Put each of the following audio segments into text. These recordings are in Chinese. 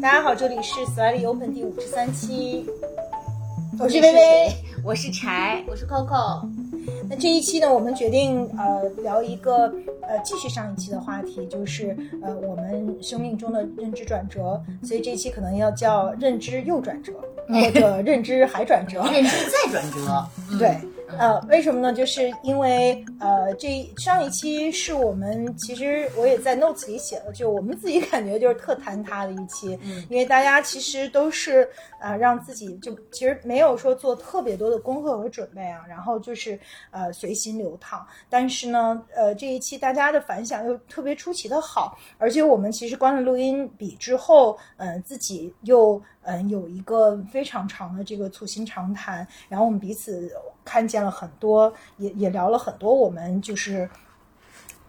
大家好，这里是 Slightly Open 第五十三期，我是微微，我是柴，我是 Coco。那这一期呢，我们决定呃聊一个呃继续上一期的话题，就是呃我们生命中的认知转折，所以这一期可能要叫认知又转折，或者认知还转折，认知再转折，对。呃，为什么呢？就是因为呃，这上一期是我们其实我也在 notes 里写了，就我们自己感觉就是特坍塌的一期，嗯，因为大家其实都是啊，让自己就其实没有说做特别多的功课和准备啊，然后就是呃随心流淌。但是呢，呃，这一期大家的反响又特别出奇的好，而且我们其实关了录音笔之后，嗯，自己又嗯有一个非常长的这个促膝长谈，然后我们彼此。看见了很多，也也聊了很多，我们就是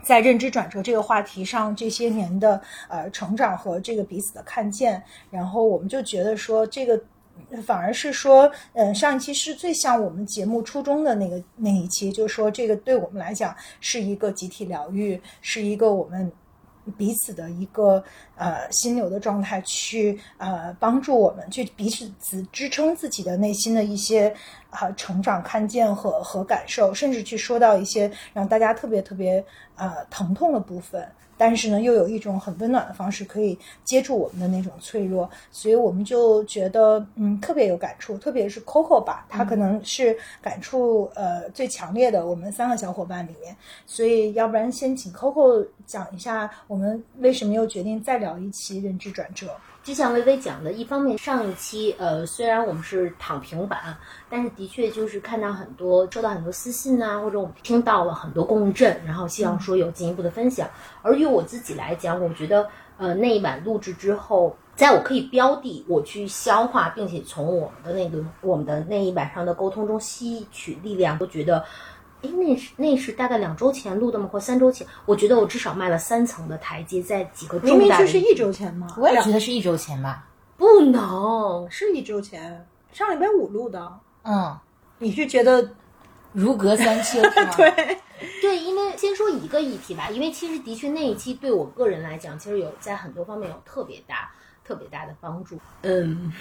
在认知转折这个话题上这些年的呃成长和这个彼此的看见，然后我们就觉得说这个反而是说，嗯，上一期是最像我们节目初衷的那个那一期，就是说这个对我们来讲是一个集体疗愈，是一个我们。彼此的一个呃心流的状态，去呃帮助我们去彼此支支撑自己的内心的一些啊成长看见和和感受，甚至去说到一些让大家特别特别呃疼痛的部分。但是呢，又有一种很温暖的方式可以接住我们的那种脆弱，所以我们就觉得嗯特别有感触，特别是 Coco 吧，他可能是感触呃最强烈的我们三个小伙伴里面，所以要不然先请 Coco 讲一下我们为什么又决定再聊一期认知转折。就像微微讲的，一方面上一期，呃，虽然我们是躺平版，但是的确就是看到很多收到很多私信啊，或者我们听到了很多共振，然后希望说有进一步的分享。而于我自己来讲，我觉得，呃，那一晚录制之后，在我可以标的我去消化，并且从我们的那个我们的那一晚上的沟通中吸取力量，都觉得。哎，那是那是大概两周前录的吗？或三周前？我觉得我至少迈了三层的台阶，在几个重大。明明就是一周前吗？我也觉得是一周前吧。不能是一周前，上礼拜五录的。嗯，你是觉得如隔三秋是吗？对对，因为先说一个议题吧，因为其实的确那一期对我个人来讲，其实有在很多方面有特别大、特别大的帮助。嗯。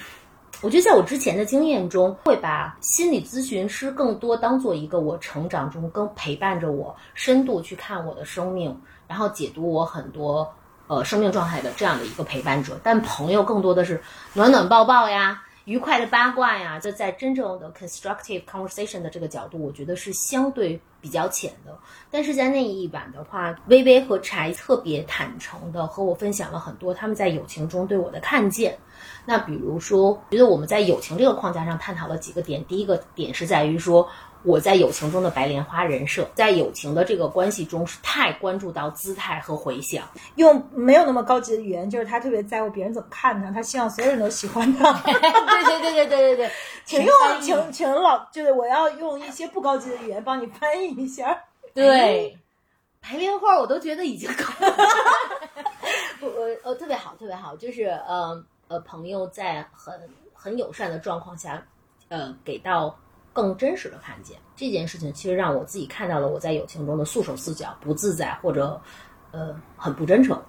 我觉得在我之前的经验中，会把心理咨询师更多当做一个我成长中更陪伴着我、深度去看我的生命，然后解读我很多呃生命状态的这样的一个陪伴者。但朋友更多的是暖暖抱抱呀。愉快的八卦呀，这在真正的 constructive conversation 的这个角度，我觉得是相对比较浅的。但是在那一晚的话，微微和柴特别坦诚的和我分享了很多他们在友情中对我的看见。那比如说，觉得我们在友情这个框架上探讨了几个点。第一个点是在于说。我在友情中的白莲花人设，在友情的这个关系中是太关注到姿态和回响，用没有那么高级的语言，就是他特别在乎别人怎么看他，他希望所有人都喜欢他。对对对对对对对，请用请请老就是我要用一些不高级的语言帮你翻译一下。对，白莲花我都觉得已经够了。我我呃特别好特别好，就是呃呃朋友在很很友善的状况下，呃给到。更真实的看见这件事情，其实让我自己看到了我在友情中的束手束脚、不自在，或者，呃，很不真诚。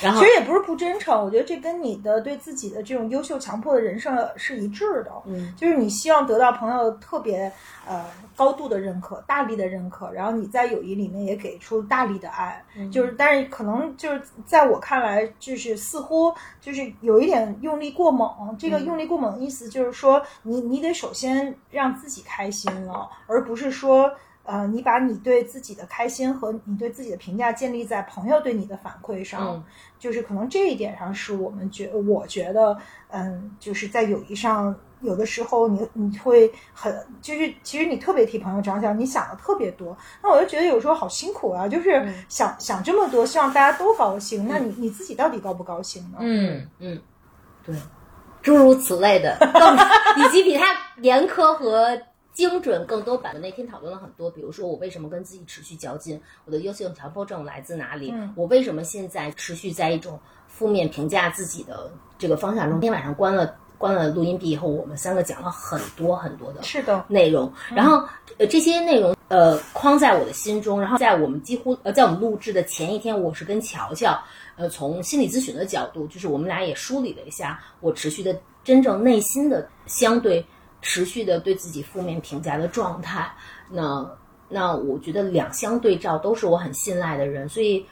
然后其实也不是不真诚，我觉得这跟你的对自己的这种优秀强迫的人设是一致的。嗯，就是你希望得到朋友特别呃高度的认可、大力的认可，然后你在友谊里面也给出大力的爱。就是，但是可能就是在我看来，就是似乎就是有一点用力过猛。这个用力过猛的意思就是说，你你得首先让自己开心了，而不是说。呃，你把你对自己的开心和你对自己的评价建立在朋友对你的反馈上，就是可能这一点上是我们觉，我觉得，嗯，就是在友谊上，有的时候你你会很，就是其实你特别替朋友着想，你想的特别多，那我就觉得有时候好辛苦啊，就是想想这么多，希望大家都高兴，那你你自己到底高不高兴呢？嗯嗯，对，诸如此类的，以及比他严苛和。精准更多版的那天讨论了很多，比如说我为什么跟自己持续较劲，我的优秀强迫症来自哪里，我为什么现在持续在一种负面评价自己的这个方向中。今天晚上关了关了录音笔以后，我们三个讲了很多很多的是的，内容，然后呃这些内容呃框在我的心中，然后在我们几乎呃在我们录制的前一天，我是跟乔乔呃从心理咨询的角度，就是我们俩也梳理了一下我持续的真正内心的相对持续的对自己负面评价的状态。那那我觉得两相对照都是我很信赖的人，所以。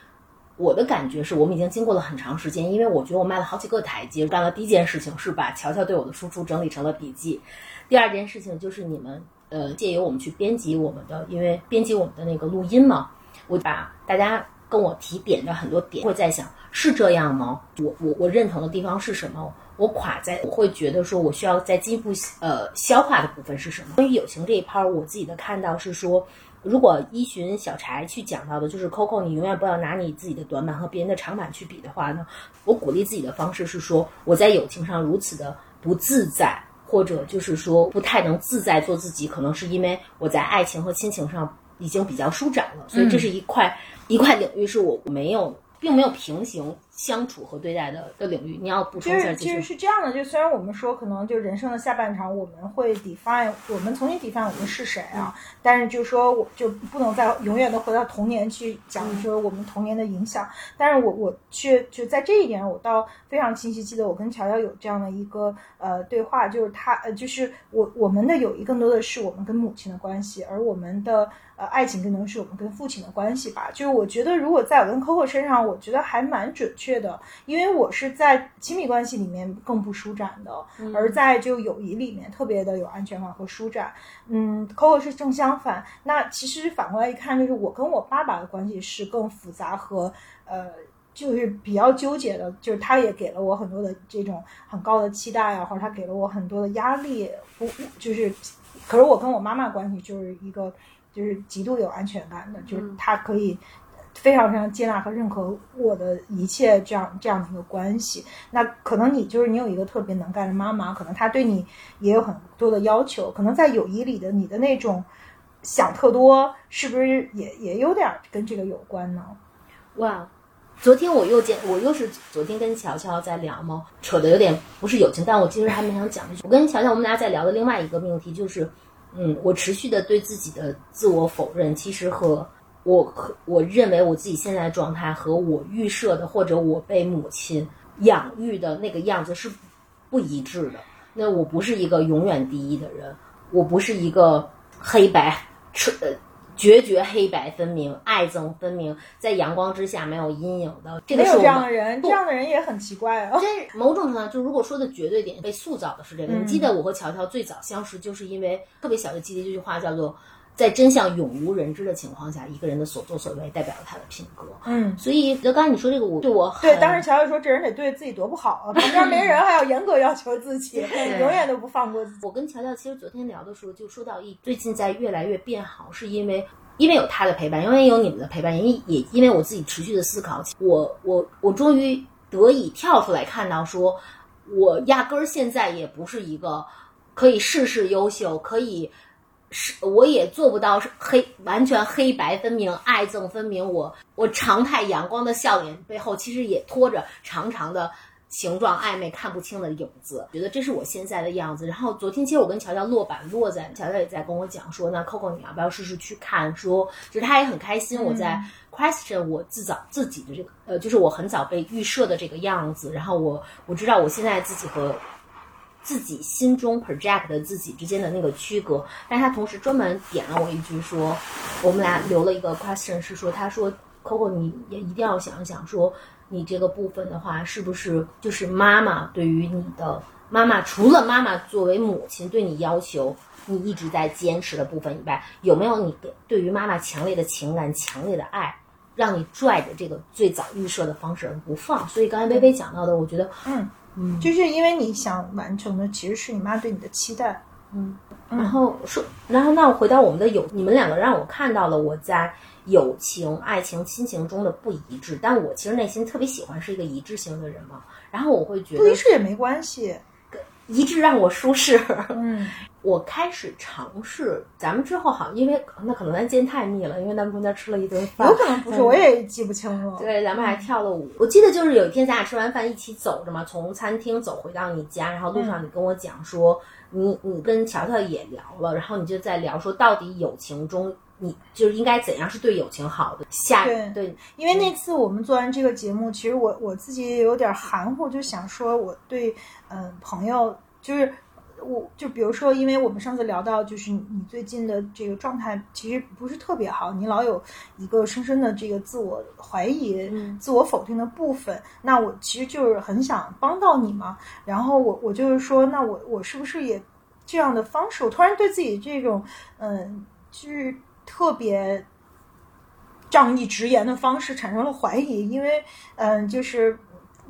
我的感觉是我们已经经过了很长时间，因为我觉得我迈了好几个台阶。干了第一件事情是把乔乔对我的输出整理成了笔记，第二件事情就是你们呃借由我们去编辑我们的，因为编辑我们的那个录音嘛，我把大家跟我提点的很多点，会在想是这样吗？我我我认同的地方是什么？我垮在我会觉得说我需要再进一步呃消化的部分是什么？关于友情这一趴，我自己的看到是说。如果依循小柴去讲到的，就是 Coco，你永远不要拿你自己的短板和别人的长板去比的话呢，我鼓励自己的方式是说，我在友情上如此的不自在，或者就是说不太能自在做自己，可能是因为我在爱情和亲情上已经比较舒展了，所以这是一块一块领域是我没有，并没有平行。相处和对待的的领域，你要补充一下。其实是这样的，就虽然我们说可能就人生的下半场，我们会 define，我们重新 define 我们是谁啊？但是就说我就不能再永远的回到童年去讲说我们童年的影响。但是我我却就在这一点，我倒非常清晰记得我跟乔乔有这样的一个呃对话，就是他呃就是我我们的友谊更多的是我们跟母亲的关系，而我们的呃爱情更多是我们跟父亲的关系吧。就是我觉得如果在我跟 Coco 身上，我觉得还蛮准确。的，因为我是在亲密关系里面更不舒展的，而在就友谊里面特别的有安全感和舒展。嗯，Coco 是正相反。那其实反过来一看，就是我跟我爸爸的关系是更复杂和呃，就是比较纠结的。就是他也给了我很多的这种很高的期待啊，或者他给了我很多的压力。不，就是，可是我跟我妈妈关系就是一个就是极度有安全感的，就是他可以。非常非常接纳和认可我的一切，这样这样的一个关系。那可能你就是你有一个特别能干的妈妈，可能她对你也有很多的要求。可能在友谊里的你的那种想特多，是不是也也有点跟这个有关呢？哇，昨天我又见我又是昨天跟乔乔在聊吗？扯的有点不是友情，但我其实还没想讲。我跟乔乔我们俩在聊的另外一个命题就是，嗯，我持续的对自己的自我否认，其实和。我和我认为我自己现在的状态和我预设的或者我被母亲养育的那个样子是不一致的。那我不是一个永远第一的人，我不是一个黑白呃决绝黑白分明、爱憎分明，在阳光之下没有阴影的。没有这样的人，这样的人也很奇怪啊。这某种程度上，就如果说的绝对点，被塑造的是这个。你记得我和乔乔最早相识，就是因为特别小的记得这句话，叫做。在真相永无人知的情况下，一个人的所作所为代表了他的品格。嗯，所以就刚才你说这个，我对我对当时乔乔说这人得对自己多不好啊，旁边没人 还要严格要求自己，永远都不放过自己。我跟乔乔其实昨天聊的时候就说到一最近在越来越变好，是因为因为有他的陪伴，因为有你们的陪伴，因为也因为我自己持续的思考，我我我终于得以跳出来看到，说我压根儿现在也不是一个可以事事优秀，可以。是，我也做不到黑完全黑白分明、爱憎分明。我我常态阳光的笑脸背后，其实也拖着长长的形状暧昧、看不清的影子。觉得这是我现在的样子。然后昨天其实我跟乔乔落板落在，乔乔也在跟我讲说，那 Coco 你要不要试试去看？说就是他也很开心。我在 question 我自早自己的这个呃，就是我很早被预设的这个样子。然后我我知道我现在自己和。自己心中 project 的自己之间的那个区隔，但他同时专门点了我一句说，我们俩留了一个 question 是说，他说 Coco 你也一定要想一想，说你这个部分的话，是不是就是妈妈对于你的妈妈，除了妈妈作为母亲对你要求，你一直在坚持的部分以外，有没有你对于妈妈强烈的情感、强烈的爱，让你拽着这个最早预设的方式而不放？所以刚才微微讲到的，我觉得嗯。嗯，就是因为你想完成的其实是你妈对你的期待，嗯，然后说，然后那我回到我们的友，你们两个让我看到了我在友情、爱情、亲情中的不一致，但我其实内心特别喜欢是一个一致性的人嘛，然后我会觉得不一致也没关系，一致让我舒适，嗯，我开始尝试，咱们之后好像因为那可能咱见太密了，因为咱们中间吃了一顿饭，有可能不是，我也记不清楚。对，咱们还跳了舞。我记得就是有一天咱俩吃完饭一起走着嘛，从餐厅走回到你家，然后路上你跟我讲说，你你跟乔乔也聊了，然后你就在聊说到底友情中。你就是应该怎样是对友情好的？下对对，因为那次我们做完这个节目，其实我我自己也有点含糊，就想说我对嗯朋友就是。我就比如说，因为我们上次聊到，就是你你最近的这个状态其实不是特别好，你老有一个深深的这个自我怀疑、自我否定的部分。那我其实就是很想帮到你嘛。然后我我就是说，那我我是不是也这样的方式？我突然对自己这种嗯，就是特别仗义直言的方式产生了怀疑，因为嗯，就是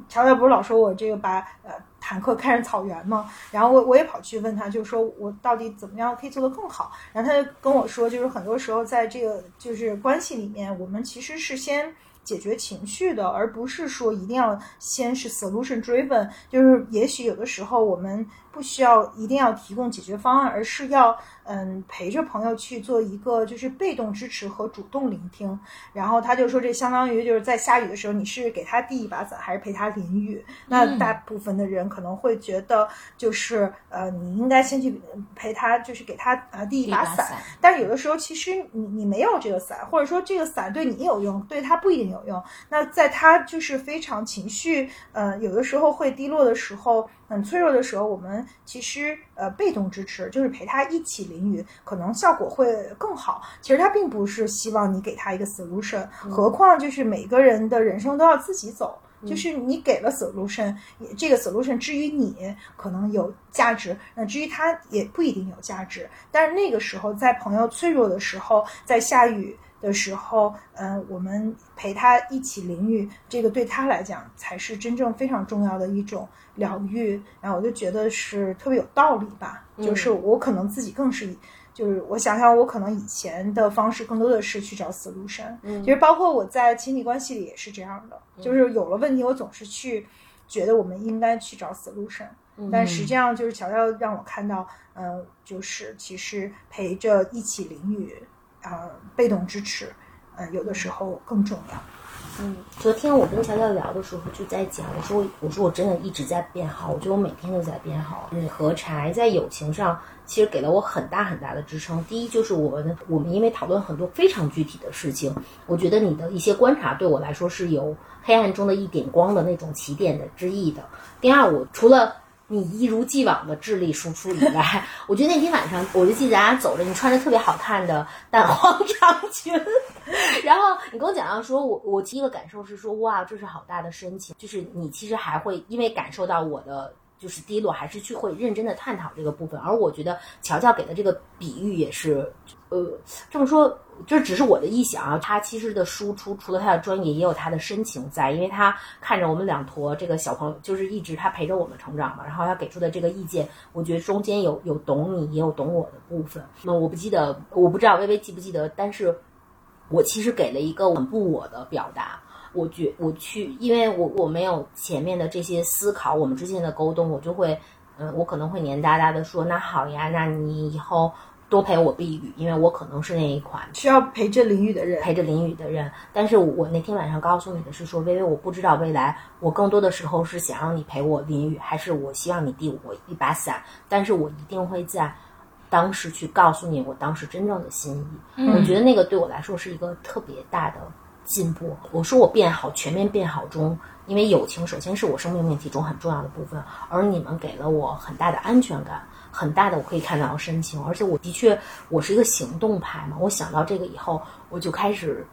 乔乔不是老说我这个把呃。坦克看着草原嘛，然后我我也跑去问他，就说我到底怎么样可以做得更好？然后他就跟我说，就是很多时候在这个就是关系里面，我们其实是先解决情绪的，而不是说一定要先是 solution driven。就是也许有的时候我们不需要一定要提供解决方案，而是要。嗯，陪着朋友去做一个就是被动支持和主动聆听，然后他就说这相当于就是在下雨的时候，你是给他递一把伞，还是陪他淋雨？那大部分的人可能会觉得就是呃，你应该先去陪他，就是给他呃递一把伞。但是有的时候其实你你没有这个伞，或者说这个伞对你有用，对他不一定有用。那在他就是非常情绪呃有的时候会低落的时候。很脆弱的时候，我们其实呃被动支持，就是陪他一起淋雨，可能效果会更好。其实他并不是希望你给他一个 solution，何况就是每个人的人生都要自己走，就是你给了 solution，这个 solution 至于你可能有价值，那至于他也不一定有价值。但是那个时候，在朋友脆弱的时候，在下雨。的时候，嗯，我们陪他一起淋雨，这个对他来讲才是真正非常重要的一种疗愈。然后我就觉得是特别有道理吧。就是我可能自己更是，就是我想想，我可能以前的方式更多的是去找 solution。嗯，其实包括我在亲密关系里也是这样的，就是有了问题，我总是去觉得我们应该去找 solution。但实际上就是乔乔让我看到，嗯，就是其实陪着一起淋雨。啊，被动支持，嗯，有的时候更重要。嗯，昨天我跟乔乔聊的时候就在讲，我说我说我真的一直在变好，我觉得我每天都在变好。你和柴在友情上其实给了我很大很大的支撑。第一就是我们我们因为讨论很多非常具体的事情，我觉得你的一些观察对我来说是有黑暗中的一点光的那种起点的之意的。第二，我除了。你一如既往的智力输出以外，我觉得那天晚上，我就记得咱俩走着，你穿着特别好看的淡黄长裙，然后你跟我讲到说，我我第一个感受是说，哇，这是好大的深情，就是你其实还会因为感受到我的。就是低落，还是去会认真的探讨这个部分。而我觉得乔乔给的这个比喻也是，呃，这么说这只是我的臆想啊。他其实的输出除了他的专业，也有他的深情在，因为他看着我们两坨这个小朋友，就是一直他陪着我们成长嘛。然后他给出的这个意见，我觉得中间有有懂你，也有懂我的部分。那我不记得，我不知道微微记不记得，但是我其实给了一个很不我的表达。我觉我去，因为我我没有前面的这些思考，我们之间的沟通，我就会，嗯，我可能会黏哒哒的说，那好呀，那你以后多陪我避雨，因为我可能是那一款需要陪着淋雨的人，陪着淋雨的人。但是我那天晚上告诉你的是说，微微，我不知道未来，我更多的时候是想让你陪我淋雨，还是我希望你递我一把伞，但是我一定会在当时去告诉你我当时真正的心意。我觉得那个对我来说是一个特别大的。进步，我说我变好，全面变好中，因为友情首先是我生命命题中很重要的部分，而你们给了我很大的安全感，很大的我可以看到深情，而且我的确我是一个行动派嘛，我想到这个以后，我就开始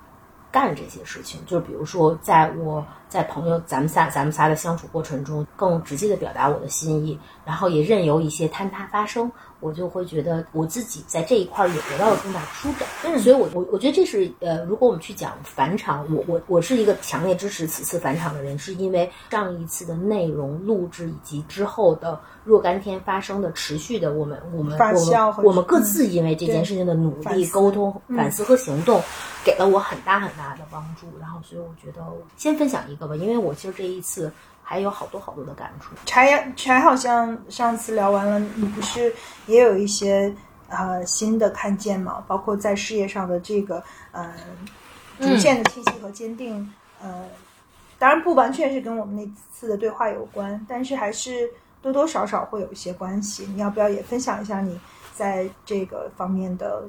干这些事情，就比如说在我在朋友咱们仨咱们仨的相处过程中，更直接的表达我的心意，然后也任由一些坍塌发生。我就会觉得我自己在这一块也得到了更大的舒展，嗯，所以我我我觉得这是呃，如果我们去讲返场，我我我是一个强烈支持此次返场的人，是因为上一次的内容录制以及之后的若干天发生的持续的我们我们我们我们各自因为这件事情的努力沟通反思和行动，给了我很大很大的帮助。然后所以我觉得先分享一个吧，因为我其实这一次。还有好多好多的感触。柴柴好像上次聊完了，你不是也有一些呃新的看见吗？包括在事业上的这个呃逐渐的清晰和坚定，呃，当然不完全是跟我们那次的对话有关，但是还是多多少少会有一些关系。你要不要也分享一下你在这个方面的？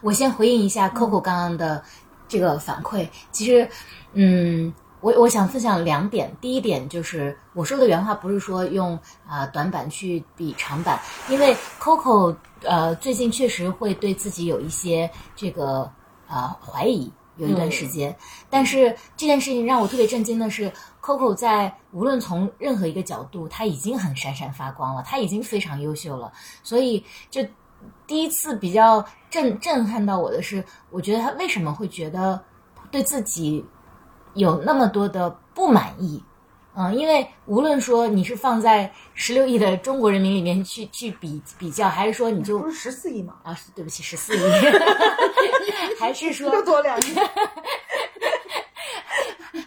我先回应一下 Coco 刚刚的这个反馈。其实，嗯，我我想分享两点。第一点就是我说的原话不是说用啊、短板去比长板，因为 Coco 呃最近确实会对自己有一些这个啊、怀疑。有一段时间，但是这件事情让我特别震惊的是，Coco 在无论从任何一个角度，他已经很闪闪发光了，他已经非常优秀了。所以，就第一次比较震震撼到我的是，我觉得他为什么会觉得对自己有那么多的不满意？嗯，因为无论说你是放在十六亿的中国人民里面去去比比较，还是说你就不是十四亿吗？啊，对不起，十四亿，还是说又多两亿？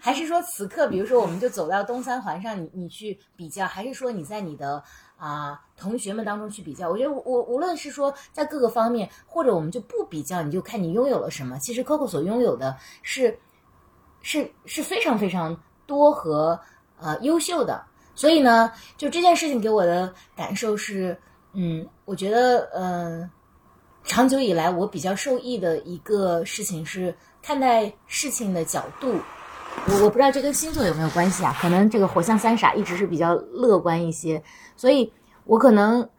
还是说此刻，比如说我们就走到东三环上，你你去比较，还是说你在你的啊、同学们当中去比较？我觉得我我无论是说在各个方面，或者我们就不比较，你就看你拥有了什么。其实 Coco 所拥有的是是是非常非常多和呃优秀的。所以呢，就这件事情给我的感受是，嗯，我觉得呃，长久以来我比较受益的一个事情是看待事情的角度。我我不知道这跟星座有没有关系啊？可能这个火象三傻一直是比较乐观一些，所以我可能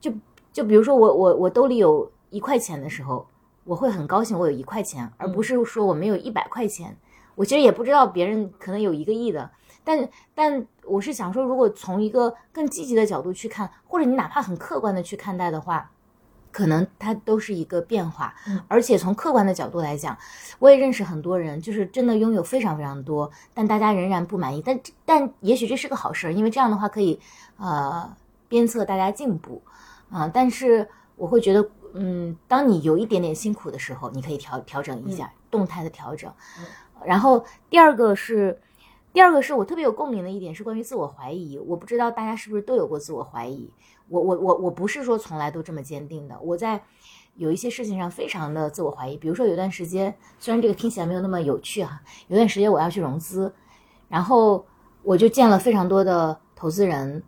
就就比如说我我我兜里有一块钱的时候，我会很高兴我有一块钱，而不是说我没有一百块钱。我其实也不知道别人可能有一个亿的，但但我是想说，如果从一个更积极的角度去看，或者你哪怕很客观的去看待的话，可能它都是一个变化。嗯而且从客观的角度来讲，我也认识很多人，就是真的拥有非常非常多，但大家仍然不满意。但但也许这是个好事儿，因为这样的话可以呃鞭策大家进步啊、但是我会觉得，嗯，当你有一点点辛苦的时候，你可以调调整一下，动态的调整。然后第二个是。第二个是我特别有共鸣的一点是关于自我怀疑，我不知道大家是不是都有过自我怀疑。我我我我不是说从来都这么坚定的，我在有一些事情上非常的自我怀疑。比如说有段时间，虽然这个听起来没有那么有趣哈、有段时间我要去融资，然后我就见了非常多的投资人。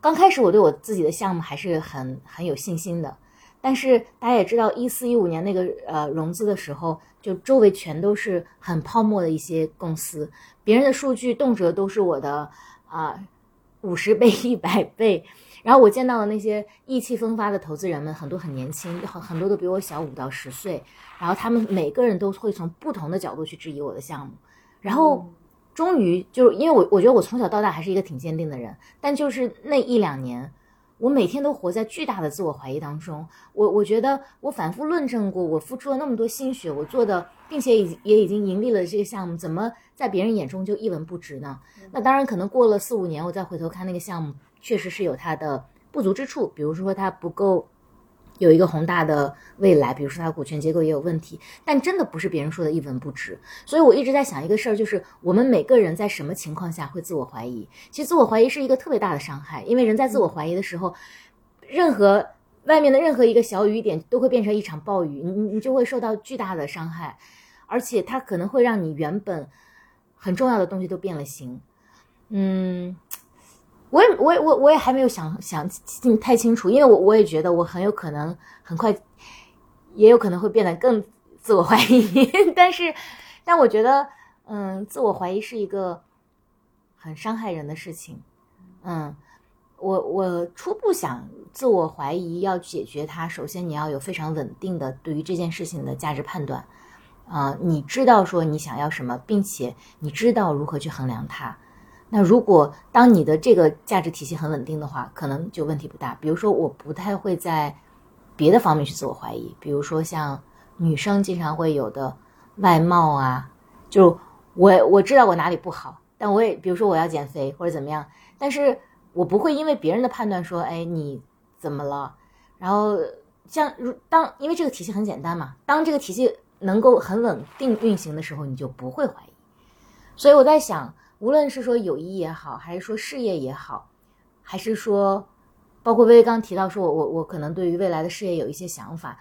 刚开始我对我自己的项目还是很很有信心的，但是大家也知道，一四一五年那个呃融资的时候，就周围全都是很泡沫的一些公司，别人的数据动辄都是我的啊五十倍、一百倍。然后我见到的那些意气风发的投资人们，很多很年轻，很很多都比我小五到十岁。然后他们每个人都会从不同的角度去质疑我的项目，然后终于就是因为我我觉得我从小到大还是一个挺坚定的人，但就是那一两年，我每天都活在巨大的自我怀疑当中。我我觉得我反复论证过，我付出了那么多心血，我做的，并且已也已经盈利了这个项目，怎么在别人眼中就一文不值呢？那当然，可能过了四五年，我再回头看那个项目，确实是有它的不足之处，比如说它不够。有一个宏大的未来，比如说它的股权结构也有问题，但真的不是别人说的一文不值。所以我一直在想一个事儿，就是我们每个人在什么情况下会自我怀疑？其实自我怀疑是一个特别大的伤害，因为人在自我怀疑的时候，任何外面的任何一个小雨点都会变成一场暴雨，你你你就会受到巨大的伤害，而且它可能会让你原本很重要的东西都变了形。嗯，我也我也我我也还没有想想清太清楚，因为我我也觉得我很有可能很快，也有可能会变得更自我怀疑，但是但我觉得，嗯，自我怀疑是一个很伤害人的事情，嗯。我我初步想自我怀疑要解决它，首先你要有非常稳定的对于这件事情的价值判断，啊、你知道说你想要什么，并且你知道如何去衡量它。那如果当你的这个价值体系很稳定的话，可能就问题不大。比如说，我不太会在别的方面去自我怀疑，比如说像女生经常会有的外貌啊，就我我知道我哪里不好，但我也比如说我要减肥或者怎么样，但是我不会因为别人的判断说，哎，你怎么了？然后像如当因为这个体系很简单嘛，当这个体系能够很稳定运行的时候，你就不会怀疑。所以我在想，无论是说友谊也好，还是说事业也好，还是说，包括薇薇刚提到说我我我可能对于未来的事业有一些想法，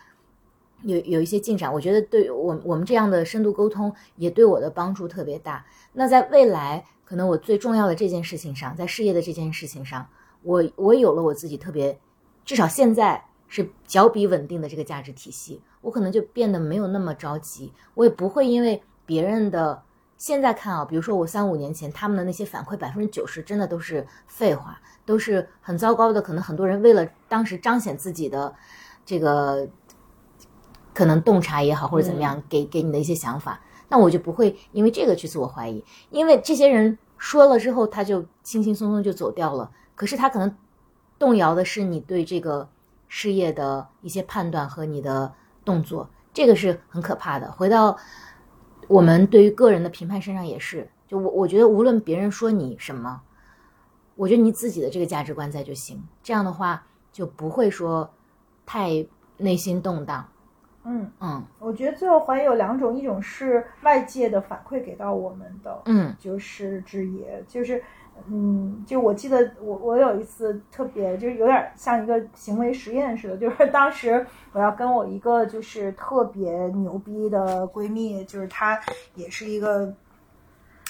有有一些进展，我觉得对我我们这样的深度沟通也对我的帮助特别大。那在未来，可能我最重要的这件事情上，在事业的这件事情上，我我有了我自己特别，至少现在是较比稳定的这个价值体系，我可能就变得没有那么着急，我也不会因为别人的。现在看啊，比如说我三五年前他们的那些反馈，百分之九十真的都是废话，都是很糟糕的。可能很多人为了当时彰显自己的这个可能洞察也好，或者怎么样，给给你的一些想法，那我就不会因为这个去自我怀疑，因为这些人说了之后，他就轻轻松松就走掉了。可是他可能动摇的是你对这个事业的一些判断和你的动作，这个是很可怕的。回到。我们对于个人的评判身上也是，就我我觉得无论别人说你什么，我觉得你自己的这个价值观在就行。这样的话就不会说太内心动荡。嗯嗯，我觉得最后怀疑有两种，一种是外界的反馈给到我们的，嗯，就是质疑，就是。嗯，就我记得我我有一次特别就是有点像一个行为实验似的，就是 当时我要跟我一个就是特别牛逼的闺蜜，就是她也是一个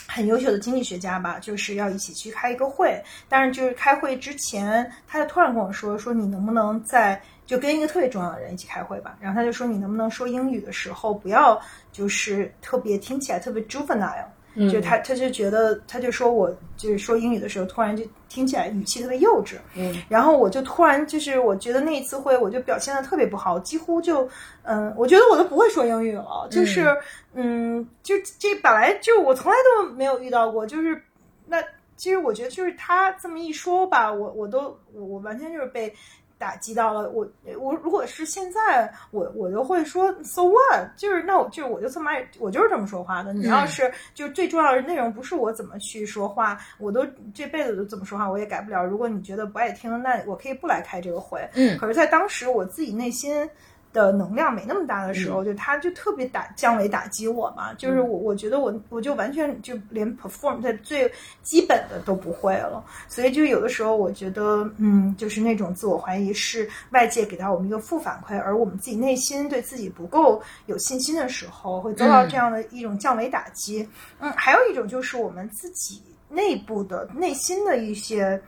很优秀的经济学家吧，就是要一起去开一个会，但是就是开会之前，她就突然跟我说说你能不能在就跟一个特别重要的人一起开会吧，然后她就说你能不能说英语的时候不要就是特别听起来特别 juvenile。就他，他就觉得，他就说我就是说英语的时候，突然就听起来语气特别幼稚。嗯，然后我就突然就是，我觉得那一次会，我就表现的特别不好，几乎就，嗯，我觉得我都不会说英语了。就是，嗯，就这本来就我从来都没有遇到过，就是那其实我觉得就是他这么一说吧，我我都我我完全就是被。打击到了我，我如果是现在，我我就会说 so what，就是那我就我就这么爱，我就是这么说话的。你要是就最重要的内容不是我怎么去说话，我都这辈子都这么说话，我也改不了。如果你觉得不爱听，那我可以不来开这个会。嗯，可是，在当时我自己内心。的能量没那么大的时候，就他就特别打降维打击我嘛，就是我我觉得我我就完全就连 perform 在最基本的都不会了，所以就有的时候我觉得，嗯，就是那种自我怀疑是外界给到我们一个负反馈，而我们自己内心对自己不够有信心的时候，会遭到这样的一种降维打击。嗯，还有一种就是我们自己内部的内心的一些。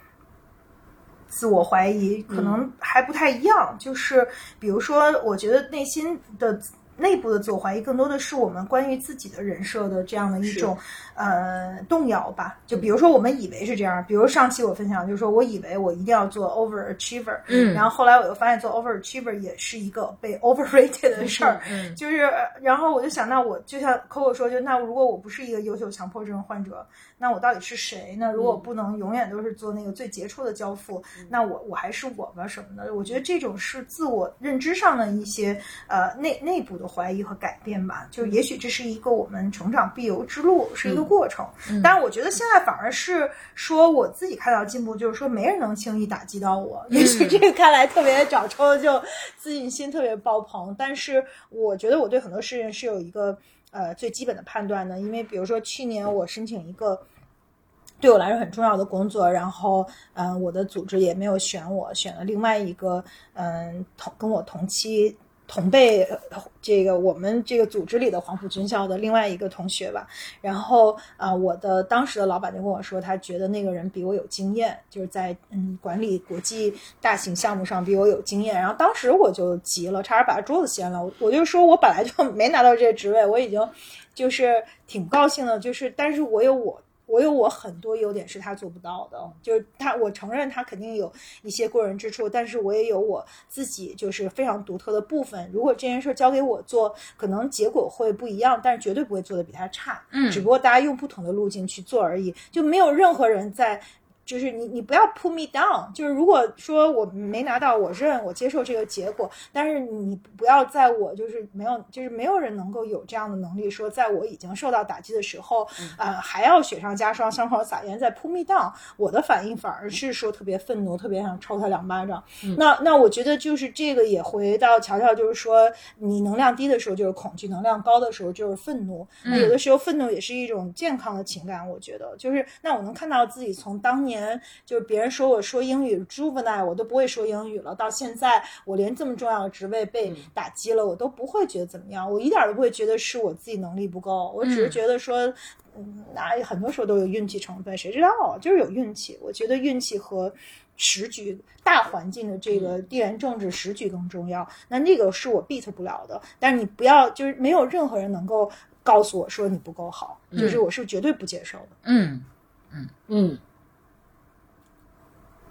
自我怀疑可能还不太一样，就是比如说，我觉得内心的。内部的自我怀疑更多的是我们关于自己的人设的这样的一种呃动摇吧。就比如说，我们以为是这样，比如上期我分享就是说我以为我一定要做 overachiever，嗯，然后后来我又发现做 overachiever 也是一个被 overrated 的事儿，嗯，就是然后我就想，那我就像 Coco 说，就那如果我不是一个优秀强迫症患者，那我到底是谁呢？如果不能永远都是做那个最杰出的交付，那我我还是我吗？什么的？我觉得这种是自我认知上的一些呃内内部的。怀疑和改变吧，就也许这是一个我们成长必由之路，是一个过程。但是我觉得现在反而是说我自己看到进步，就是说没人能轻易打击到我。也许这个看来特别找抽，就自信心特别爆棚。但是我觉得我对很多事情是有一个呃最基本的判断呢，因为比如说去年我申请一个对我来说很重要的工作，然后嗯我的组织也没有选我，选了另外一个嗯同跟我同期。同辈，这个我们这个组织里的黄埔军校的另外一个同学吧，然后啊，我的当时的老板就跟我说，他觉得那个人比我有经验，就是在嗯管理国际大型项目上比我有经验。然后当时我就急了，差点把桌子掀了。我就说我本来就没拿到这个职位，我已经就是挺高兴的，就是但是我有我。我有我很多优点是他做不到的，就是他，我承认他肯定有一些过人之处，但是我也有我自己就是非常独特的部分。如果这件事交给我做，可能结果会不一样，但是绝对不会做的比他差。嗯，只不过大家用不同的路径去做而已，就没有任何人在。就是你你不要 put me down，就是如果说我没拿到，我认我接受这个结果，但是你不要在我就是没有就是没有人能够有这样的能力，说在我已经受到打击的时候，啊、还要雪上加霜，香口撒盐再 put me down，我的反应反而是说特别愤怒，特别想抽他两巴掌。那那我觉得就是这个也回到乔乔，就是说你能量低的时候就是恐惧，能量高的时候就是愤怒。那有的时候愤怒也是一种健康的情感，我觉得就是那我能看到自己从当年就是别人说我说英语 juvenile 我都不会说英语了，到现在我连这么重要的职位被打击了，我都不会觉得怎么样，我一点都不会觉得是我自己能力不够，我只是觉得说。嗯，那很多时候都有运气成分，谁知道啊？就是有运气。我觉得运气和时局、大环境的这个地缘政治时局更重要。那那个是我 beat 不了的，但是你不要，就是没有任何人能够告诉我说你不够好，就是我是绝对不接受的。嗯嗯，嗯，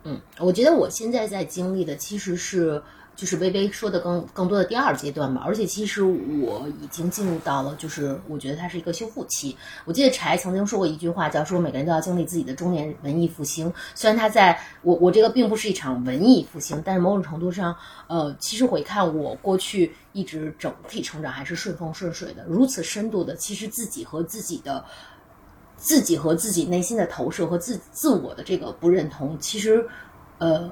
嗯我觉得我现在在经历的其实是就是微微说的更更多的第二阶段吧，而且其实我已经进入到了，就是我觉得它是一个修复期。我记得柴曾经说过一句话，叫说每个人都要经历自己的中年文艺复兴。虽然他在我我这个并不是一场文艺复兴，但是某种程度上，呃，其实回看我过去一直整体成长还是顺风顺水的，如此深度的，其实自己和自己的。自己和自己内心的投射和自自我的这个不认同，其实，呃，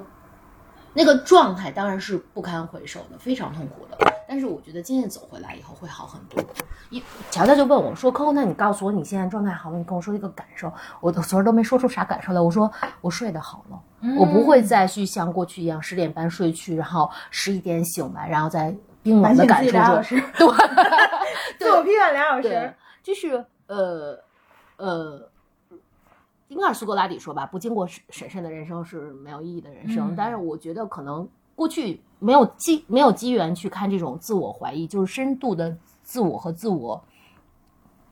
那个状态当然是不堪回首的，非常痛苦的。但是我觉得渐渐走回来以后会好很多。一乔乔就问我说：“Coco，那你告诉我你现在状态好了，你跟我说一个感受。”我的昨儿都没说出啥感受来。我说我睡得好了，我不会再去像过去一样十点半睡去，然后十一点醒来，然后再冰冷的感受中，对，自我批判两小时，，就是呃呃，应该是苏格拉底说吧，不经过审审慎的人生是没有意义的人生。嗯但是我觉得可能过去没有机没有机缘去看这种自我怀疑，就是深度的自我和自我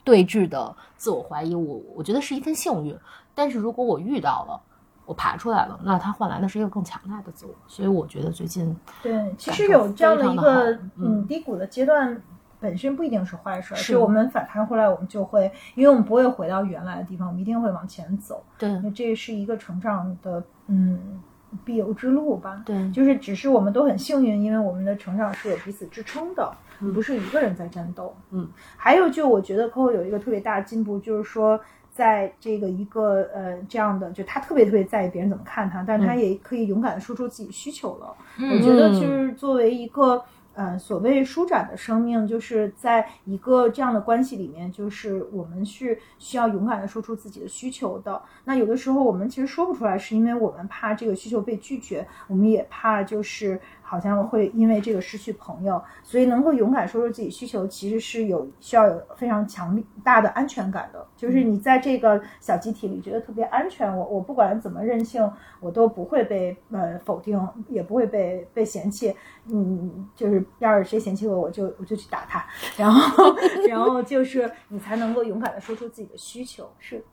对峙的自我怀疑，我我觉得是一份幸运。但是如果我遇到了，我爬出来了，那它换来的是一个更强大的自我。所以我觉得最近对，其实有这样的一个嗯嗯低谷的阶段，本身不一定是坏事儿，是就我们反弹回来，我们就会，因为我们不会回到原来的地方，我们一定会往前走。对那这是一个成长的嗯必由之路吧。对就是只是我们都很幸运，因为我们的成长是有彼此支撑的，不是一个人在战斗。嗯，还有就我觉得 Coco 有一个特别大的进步，就是说。在这个一个呃这样的，就他特别特别在意别人怎么看他，但是他嗯也可以勇敢的说出自己需求了。我觉得就是作为一个嗯所谓舒展的生命，就是在一个这样的关系里面，就是我们是需要勇敢的说出自己的需求的。那有的时候我们其实说不出来，是因为我们怕这个需求被拒绝，我们也怕就是好像会因为这个失去朋友，所以能够勇敢说出自己需求，其实是有需要有非常强大的安全感的。就是你在这个小集体里觉得特别安全，我我不管怎么任性，我都不会被呃否定，也不会被被嫌弃。嗯，就是要是谁嫌弃我，我就我就去打他，然后 然后就是你才能够勇敢的说出自己的需求。是，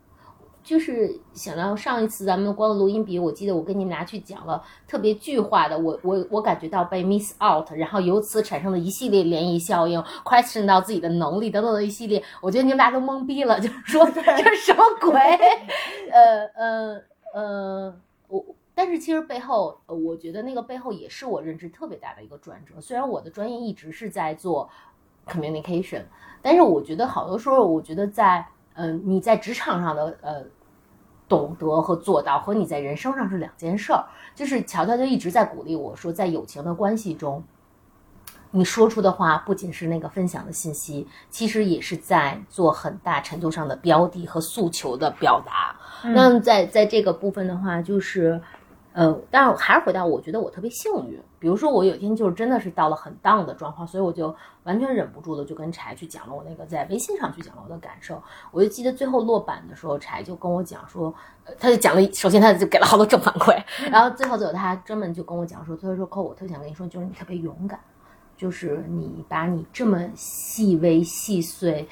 就是想到上一次咱们光的录音笔，我记得我跟你们俩去讲了特别具化的，我我我感觉到被 miss out，然后由此产生了一系列涟漪效应，question 到自己的能力等等的一系列，我觉得你们俩都懵逼了，就是说这是什么鬼？呃呃呃，我。但是其实背后，呃我觉得那个背后也是我认知特别大的一个转折。虽然我的专业一直是在做 communication，但是我觉得好多时候，我觉得在嗯、你在职场上的呃懂得和做到，和你在人生上是两件事儿。就是乔乔就一直在鼓励我说，在友情的关系中，你说出的话不仅是那个分享的信息，其实也是在做很大程度上的标的和诉求的表达。那在在这个部分的话，就是。呃，但是还是回到，我觉得我特别幸运。比如说，我有一天就是真的是到了很 down 的状况，所以我就完全忍不住的就跟柴去讲了我那个在微信上去讲了我的感受。我就记得最后落版的时候，柴就跟我讲说，他就讲了，首先他就给了好多正反馈，然后最后最后他专门就跟我讲说，他说扣，我特别想跟你说，就是你特别勇敢。就是你把你这么细微细碎，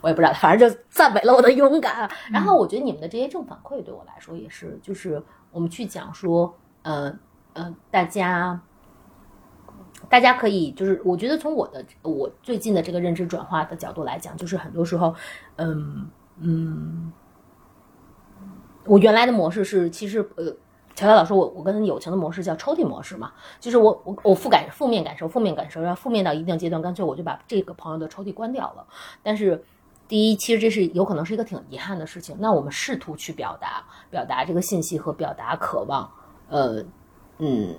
我也不知道，反正就赞美了我的勇敢。然后我觉得你们的这些正反馈对我来说也是，就是我们去讲说，呃呃，大家大家可以就是，我觉得从我的我最近的这个认知转化的角度来讲，就是很多时候，嗯嗯，我原来的模式是，其实呃，乔乔老师，我我跟友情的模式叫抽屉模式嘛，就是我我我负感负面感受，负面感受，然后负面到一定阶段，干脆我就把这个朋友的抽屉关掉了。但是第一，其实这是有可能是一个挺遗憾的事情。那我们试图去表达表达这个信息和表达渴望，呃，嗯，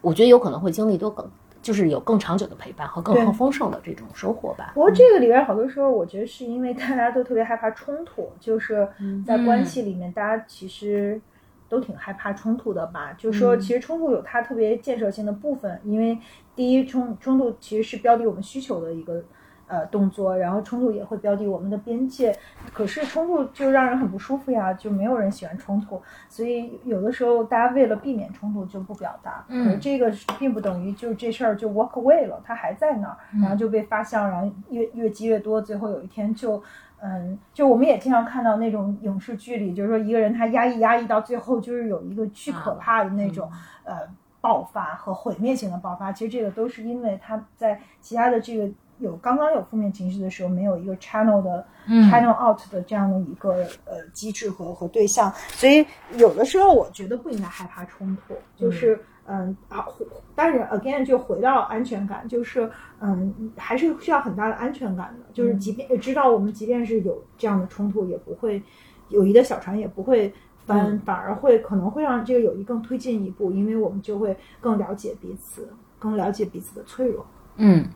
我觉得有可能会经历多更。就是有更长久的陪伴和更更丰盛的这种收获吧。不过这个里边好多时候，我觉得是因为大家都特别害怕冲突，就是在关系里面，大家其实都挺害怕冲突的吧。就是说，其实冲突有它特别建设性的部分，因为第一冲冲突其实是标的我们需求的一个。呃，动作，然后冲突也会标的我们的边界，可是冲突就让人很不舒服呀，就没有人喜欢冲突，所以有的时候大家为了避免冲突就不表达，嗯，这个并不等于就这事儿就 walk away 了，它还在那儿，然后就被发酵，然后越越积越多，最后有一天就，嗯，就我们也经常看到那种影视剧里，就是说一个人他压抑压抑到最后，就是有一个巨可怕的那种，呃，爆发和毁灭性的爆发，其实这个都是因为他在其他的这个。有刚刚有负面情绪的时候，没有一个 channel 的 channel out 的这样的一个呃机制和和对象，所以有的时候我觉得不应该害怕冲突，就是嗯啊，但是 again 就回到安全感，就是嗯还是需要很大的安全感的，就是即便知道我们即便是有这样的冲突，也不会友谊的小船也不会翻，反而会可能会让这个友谊更推进一步，因为我们就会更了解彼此，更了解彼此的脆弱。嗯。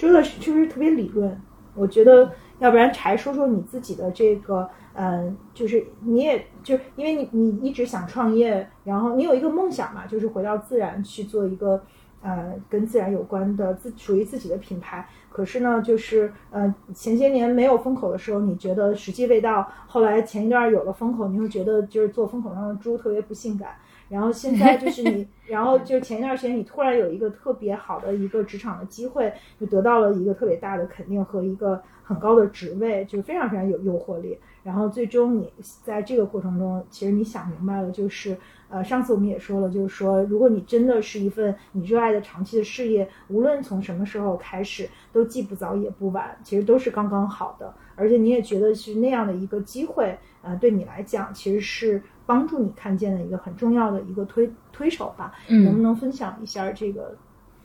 真的是就是特别理论，我觉得要不然柴说说你自己的这个，嗯，就是你也就因为你你一直想创业，然后你有一个梦想嘛，就是回到自然去做一个呃跟自然有关的自属于自己的品牌。可是呢，就是呃前些年没有风口的时候，你觉得时机未到，后来前一段有了风口，你会觉得就是做风口上的猪特别不性感。然后现在就 是你，然后就前一段时间你突然有一个特别好的一个职场的机会，就得到了一个特别大的肯定和一个很高的职位，就非常非常有诱惑力。然后最终你在这个过程中，其实你想明白了，就是呃上次我们也说了，就是说如果你真的是一份你热爱的长期的事业，无论从什么时候开始，都既不早也不晚，其实都是刚刚好的。而且你也觉得是那样的一个机会，呃，对你来讲其实是。帮助你看见的一个很重要的一个推推手吧，嗯，能不能分享一下这个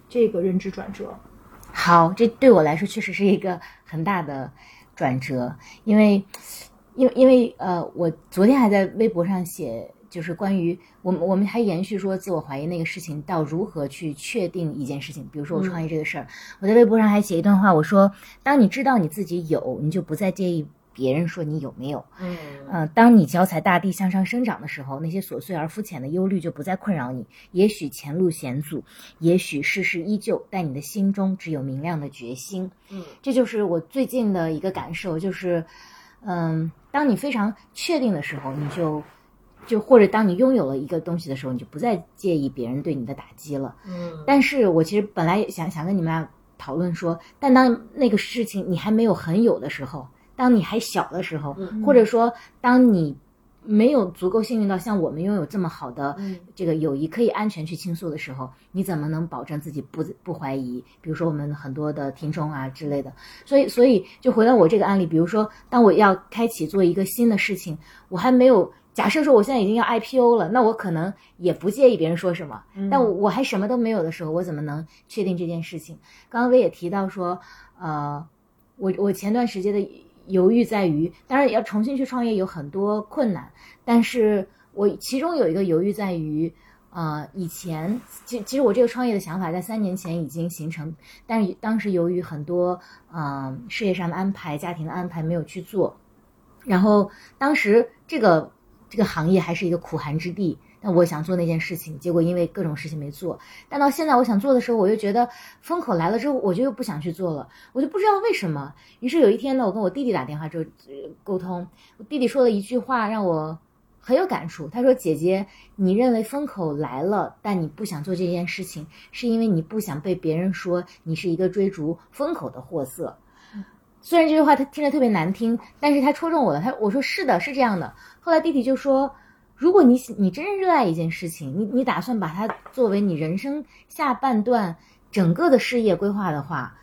这个认知转折？好，这对我来说确实是一个很大的转折，因为，因为因为呃，我昨天还在微博上写，就是关于我们我们还延续说自我怀疑那个事情，到如何去确定一件事情，比如说我创业这个事儿，我在微博上还写一段话，我说，当你知道你自己有，你就不再介意。别人说你有没有？嗯呃，当你脚踩大地向上生长的时候，那些琐碎而肤浅的忧虑就不再困扰你。也许前路险阻，也许世事依旧，但你的心中只有明亮的决心。嗯，这就是我最近的一个感受，就是，嗯，当你非常确定的时候，你就就或者当你拥有了一个东西的时候，你就不再介意别人对你的打击了。嗯，但是我其实本来想想跟你们俩讨论说，但当那个事情你还没有很有的时候。当你还小的时候，或者说当你没有足够幸运到像我们拥有这么好的这个友谊可以安全去倾诉的时候，你怎么能保证自己不不怀疑？比如说我们很多的听众啊之类的，所以所以就回到我这个案例，比如说当我要开启做一个新的事情，我还没有假设说我现在已经要 IPO 了，那我可能也不介意别人说什么，但我还什么都没有的时候，我怎么能确定这件事情？刚刚薇也提到说，呃，我我前段时间的。犹豫在于，当然要重新去创业有很多困难，但是我其中有一个犹豫在于，呃，以前其其实我这个创业的想法在三年前已经形成，但是当时由于很多呃事业上的安排、家庭的安排没有去做，然后当时这个这个行业还是一个苦寒之地。那我想做那件事情，结果因为各种事情没做。但到现在我想做的时候，我又觉得风口来了之后，我就又不想去做了。我就不知道为什么。于是有一天呢，我跟我弟弟打电话之后沟通，我弟弟说了一句话让我很有感触。他说：“姐姐，你认为风口来了，但你不想做这件事情，是因为你不想被别人说你是一个追逐风口的货色。”虽然这句话他听着特别难听，但是他戳中我了。他我说是的，是这样的。后来弟弟就说。如果你你真正热爱一件事情，你你打算把它作为你人生下半段整个的事业规划的话，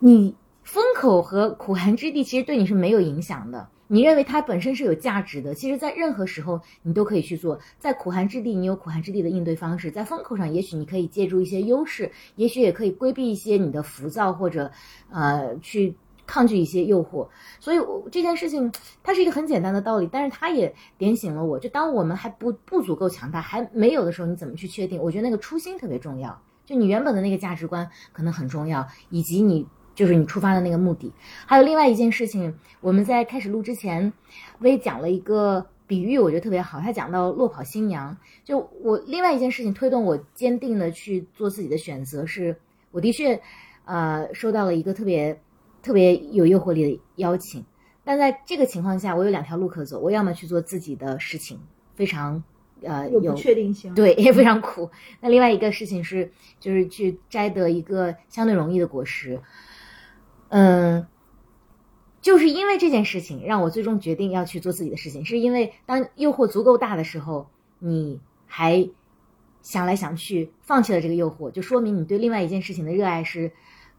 你风口和苦寒之地其实对你是没有影响的。你认为它本身是有价值的，其实在任何时候你都可以去做。在苦寒之地，你有苦寒之地的应对方式；在风口上，也许你可以借助一些优势，也许也可以规避一些你的浮躁，或者呃去抗拒一些诱惑。所以我这件事情它是一个很简单的道理，但是它也点醒了我。就当我们还不不足够强大，还没有的时候，你怎么去确定？我觉得那个初心特别重要。就你原本的那个价值观可能很重要，以及你。就是你出发的那个目的，还有另外一件事情，我们在开始录之前，微讲了一个比喻，我觉得特别好。他讲到落跑新娘，就我另外一件事情推动我坚定的去做自己的选择，是我的确，呃，收到了一个特别特别有诱惑力的邀请，但在这个情况下，我有两条路可走，我要么去做自己的事情，非常呃有不确定性，对，也非常苦。那另外一个事情是，就是去摘得一个相对容易的果实。嗯，就是因为这件事情，让我最终决定要去做自己的事情。是因为当诱惑足够大的时候，你还想来想去，放弃了这个诱惑，就说明你对另外一件事情的热爱是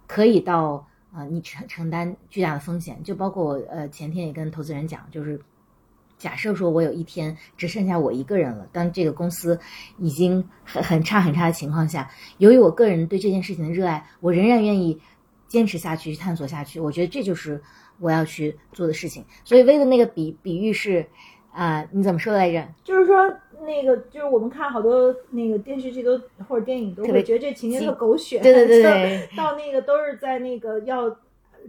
可以到啊，你承承担巨大的风险。就包括我呃前天也跟投资人讲，就是假设说我有一天只剩下我一个人了，当这个公司已经很很差很差的情况下，由于我个人对这件事情的热爱，我仍然愿意。坚持下去，去探索下去，我觉得这就是我要去做的事情。所以，为了那个比比喻是，啊，你怎么说来着？就是说，那个就是我们看好多那个电视剧都或者电影都会觉得这情节特狗血，对对对对，到那个都是在那个要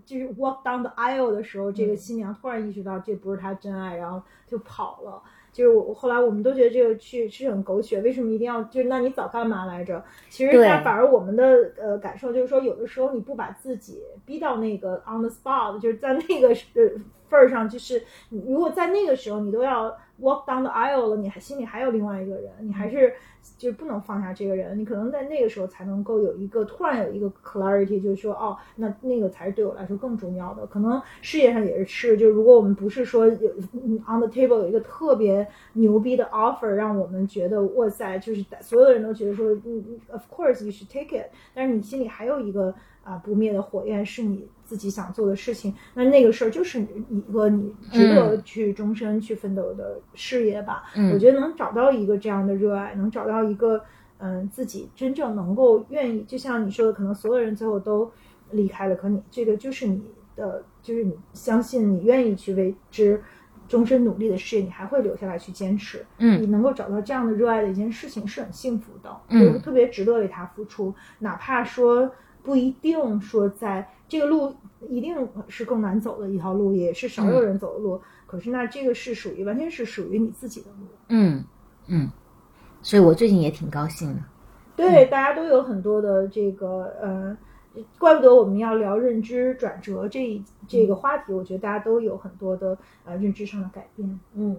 就是 walk down the aisle 的时候，这个新娘突然意识到这不是她真爱，然后就跑了。就是我后来我们都觉得这个去是很狗血，为什么一定要？就是那你早干嘛来着？其实那反而我们的呃感受就是说，有的时候你不把自己逼到那个 on the spot，就是在那个呃份儿上，就是如果在那个时候你都要 walk down the aisle 了，你还心里还有另外一个人，你还是。就是不能放下这个人，你可能在那个时候才能够有一个突然有一个 clarity，就是说，哦，那那个才是对我来说更重要的。可能事业上也是，就如果我们不是说有 on the table 有一个特别牛逼的 offer，让我们觉得哇塞，就是所有的人都觉得说，嗯，of course you should take it，但是你心里还有一个啊不灭的火焰是你。自己想做的事情，那那个事儿就是一个你值得去终身去奋斗的事业吧。我觉得能找到一个这样的热爱，能找到一个嗯自己真正能够愿意，就像你说的，可能所有人最后都离开了，可你这个就是你的，就是你相信你愿意去为之终身努力的事业，你还会留下来去坚持。嗯，你能够找到这样的热爱的一件事情是很幸福的，嗯，特别值得为他付出，哪怕说不一定说在。这个路一定是更难走的一条路，也是少有人走的路。可是那这个是属于完全是属于你自己的路。嗯嗯，所以我最近也挺高兴的。对，大家都有很多的这个呃，怪不得我们要聊认知转折这一这个话题。我觉得大家都有很多的呃认知上的改变。嗯，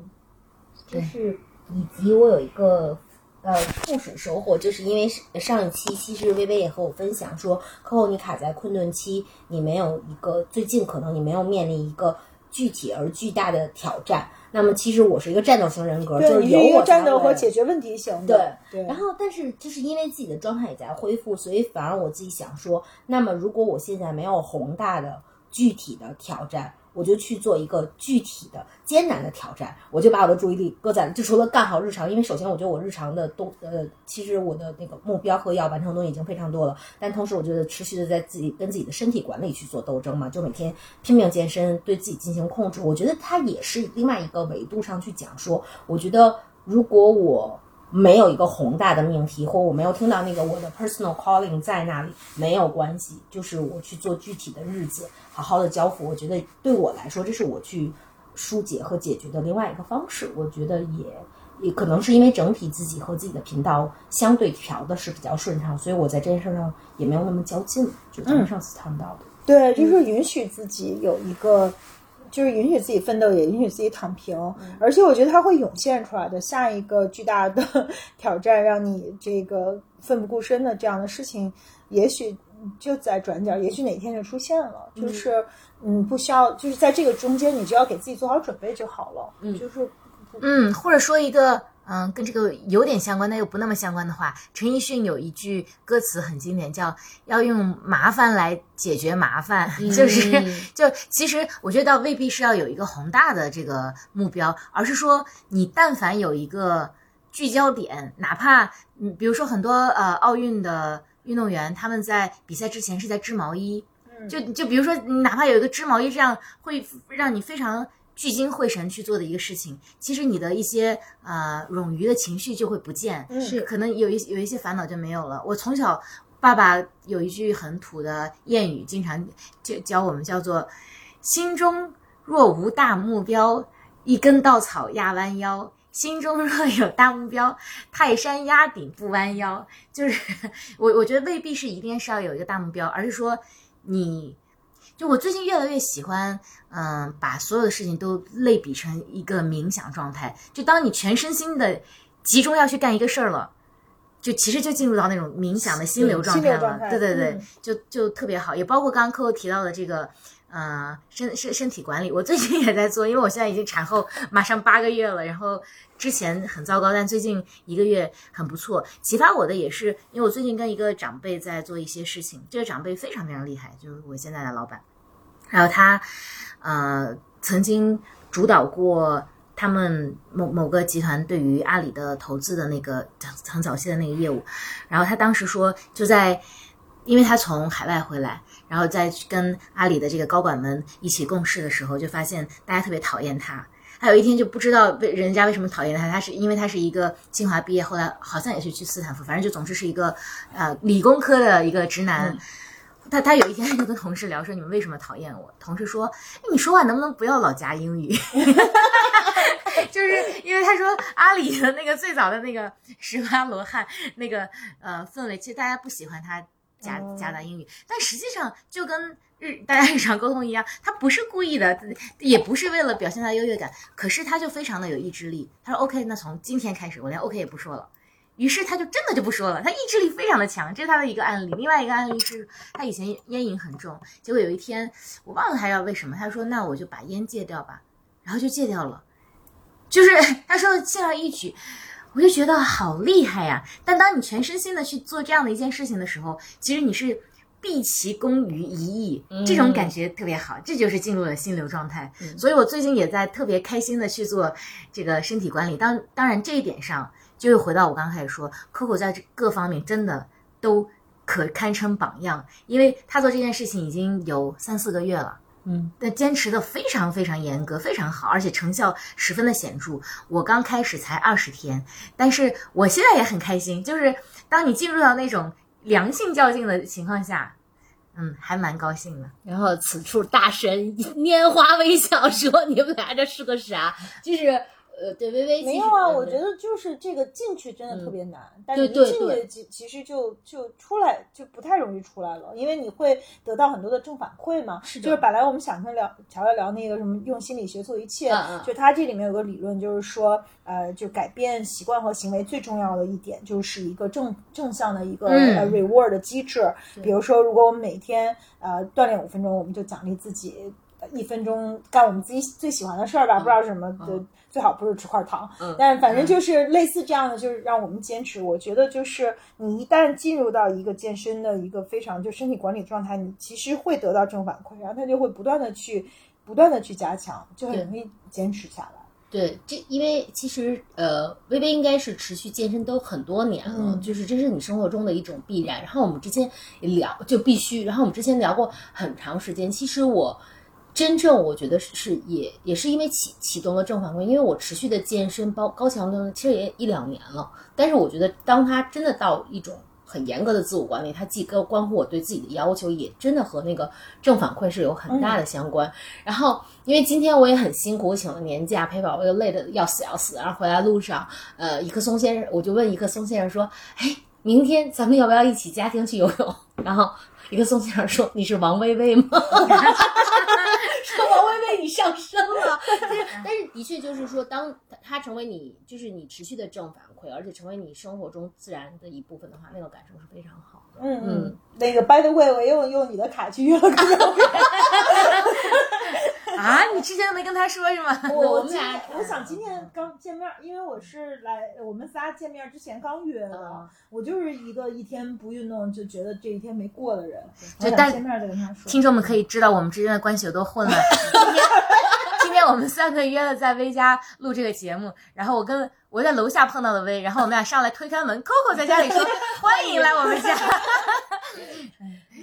就是以及我有一个。呃，部署收获，就是因为上一期其实微微也和我分享说，客户你卡在困顿期，你没有一个最近可能你没有面临一个具体而巨大的挑战。那么其实我是一个战斗型人格，就是有我战斗和解决问题型的。对，然后但是就是因为自己的状态也在恢复，所以反而我自己想说，那么如果我现在没有宏大的具体的挑战。我就去做一个具体的艰难的挑战，我就把我的注意力搁在就除了干好日常，因为首先我觉得我日常的东呃，其实我的那个目标和要完成的东西已经非常多了，但同时我觉得持续的在自己跟自己的身体管理去做斗争嘛，就每天拼命健身，对自己进行控制，我觉得它也是另外一个维度上去讲说，我觉得如果我。没有一个宏大的命题，或我没有听到那个我的 personal calling 在那里，没有关系，就是我去做具体的日子，好好的交付。我觉得对我来说，这是我去疏解和解决的另外一个方式。我觉得也也可能是因为整体自己和自己的频道相对调的是比较顺畅，所以我在这件事上也没有那么较劲。就咱们上次谈到的，对，就是允许自己有一个。就是允许自己奋斗，也允许自己躺平，而且我觉得它会涌现出来的下一个巨大的挑战，让你这个奋不顾身的这样的事情，也许就在转角，也许哪天就出现了。就是嗯，不需要，就是在这个中间，你只要给自己做好准备就好了。嗯，就是嗯，或者说一个。嗯，跟这个有点相关，但又不那么相关的话，陈奕迅有一句歌词很经典，叫“要用麻烦来解决麻烦”，就是就其实我觉得倒未必是要有一个宏大的这个目标，而是说你但凡有一个聚焦点，哪怕嗯，比如说很多呃奥运的运动员，他们在比赛之前是在织毛衣，就就比如说你哪怕有一个织毛衣，这样会让你非常。聚精会神去做的一个事情，其实你的一些呃冗余的情绪就会不见，是可能有一有一些烦恼就没有了。我从小，爸爸有一句很土的谚语，经常教教我们，叫做“心中若无大目标，一根稻草压弯腰；心中若有大目标，泰山压顶不弯腰。”就是 我我觉得未必是一定是要有一个大目标，而是说你。就我最近越来越喜欢，嗯，把所有的事情都类比成一个冥想状态。就当你全身心的集中要去干一个事儿了，就其实就进入到那种冥想的心流状态了。对对对，就就特别好。也包括刚刚客户提到的这个，呃，身身身体管理，我最近也在做，因为我现在已经产后马上八个月了，然后之前很糟糕，但最近一个月很不错。启发我的也是，因为我最近跟一个长辈在做一些事情，这个长辈非常非常厉害，就是我现在的老板。还有他，呃，曾经主导过他们某某个集团对于阿里的投资的那个很早期的那个业务，然后他当时说，就在，因为他从海外回来，然后在跟阿里的这个高管们一起共事的时候，就发现大家特别讨厌他。还有一天就不知道被人家为什么讨厌他，他是因为他是一个清华毕业，后来好像也是去斯坦福，反正就总之是一个呃理工科的一个直男。他他有一天 就跟同事聊说：“你们为什么讨厌我？”同事说：“你说话能不能不要老夹英语？” 就是因为他说阿里的那个最早的那个十八罗汉那个呃氛围，其实大家不喜欢他夹夹杂英语。但实际上就跟日大家日常沟通一样，他不是故意的，也不是为了表现他优越感。可是他就非常的有意志力。他说：“OK，那从今天开始，我连 OK 也不说了。”于是他就真的就不说了，他意志力非常的强，这是他的一个案例。另外一个案例是他以前烟瘾很重，结果有一天我忘了他要为什么，他说那我就把烟戒掉吧，然后就戒掉了。就是 他说的轻而易举，我就觉得好厉害呀。但当你全身心的去做这样的一件事情的时候，其实你是毕其功于一役，这种感觉特别好，这就是进入了心流状态。所以我最近也在特别开心的去做这个身体管理。当当然这一点上。就又回到我刚开始说，Coco 在这各方面真的都可堪称榜样，因为他做这件事情已经有三四个月了，嗯，但坚持的非常非常严格，非常好，而且成效十分的显著。我刚开始才二十天，但是我现在也很开心，就是当你进入到那种良性较劲的情况下，嗯，还蛮高兴的。然后此处大神拈花微笑说：“你们俩这是个啥？”就是。呃，对，微微没有啊，我觉得就是这个进去真的特别难，但是一进去其其实就就出来就不太容易出来了，因为你会得到很多的正反馈嘛。是就是本来我们想跟聊乔聊聊那个什么用心理学做一切，就他这里面有个理论，就是说呃，就改变习惯和行为最重要的一点就是一个正正向的一个 reward 的机制。比如说，如果我们每天呃锻炼五分钟，我们就奖励自己一分钟干我们自己最喜欢的事儿吧，不知道是什么就。最好不是吃块糖，但反正就是类似这样的，就是让我们坚持。我觉得就是你一旦进入到一个健身的一个非常就身体管理状态，你其实会得到正反馈，然后他就会不断的去不断的去加强，就很容易坚持下来。对，这因为其实呃，微微应该是持续健身都很多年了，就是这是你生活中的一种必然。然后我们之前聊就必须，然后我们之前聊过很长时间。其实我。真正我觉得是是也也是因为启启动了正反馈，因为我持续的健身包高强度，其实也一两年了。但是我觉得，当他真的到一种很严格的自我管理，它既关关乎我对自己的要求，也真的和那个正反馈是有很大的相关。然后，因为今天我也很辛苦，请了年假陪宝宝，又累得要死要死。然后回来路上，呃，一棵松先生，我就问一棵松先生说：“哎，明天咱们要不要一起家庭去游泳？”然后一个宋先生说：“你是王薇薇吗？” 说王薇薇，你上升了，但是但是的确就是说，当它成为你就是你持续的正反馈，而且成为你生活中自然的一部分的话，那个感受是非常好的。嗯嗯，那个 By the way，我用用你的卡去约了个 啊，你之前都没跟他说是吗？我我们俩我想今天刚见面，因为我是来我们仨见面之前刚约的，嗯我就是一个一天不运动就觉得这一天没过的人，就但见面再跟他说。听众们可以知道我们之间的关系有多混乱。我们三个约了在薇家录这个节目，然后我跟我在楼下碰到了薇，然后我们俩上来推开门，Coco 在家里说欢迎来我们家。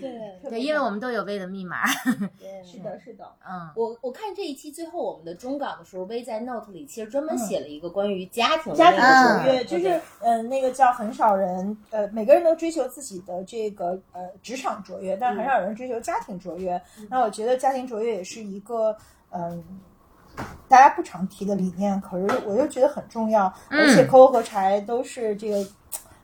对对，因为我们都有薇的密码。对是的，是的，嗯，我我看这一期最后我们的中稿的时候，薇在 Note 里其实专门写了一个关于家庭的家庭的卓越，就是嗯、呃那个叫很少人，呃，每个人都追求自己的这个呃职场卓越，但很少人追求家庭卓越。那我觉得家庭卓越也是一个嗯。大家不常提的理念，可是我又觉得很重要，而且 Coco 和柴都是这个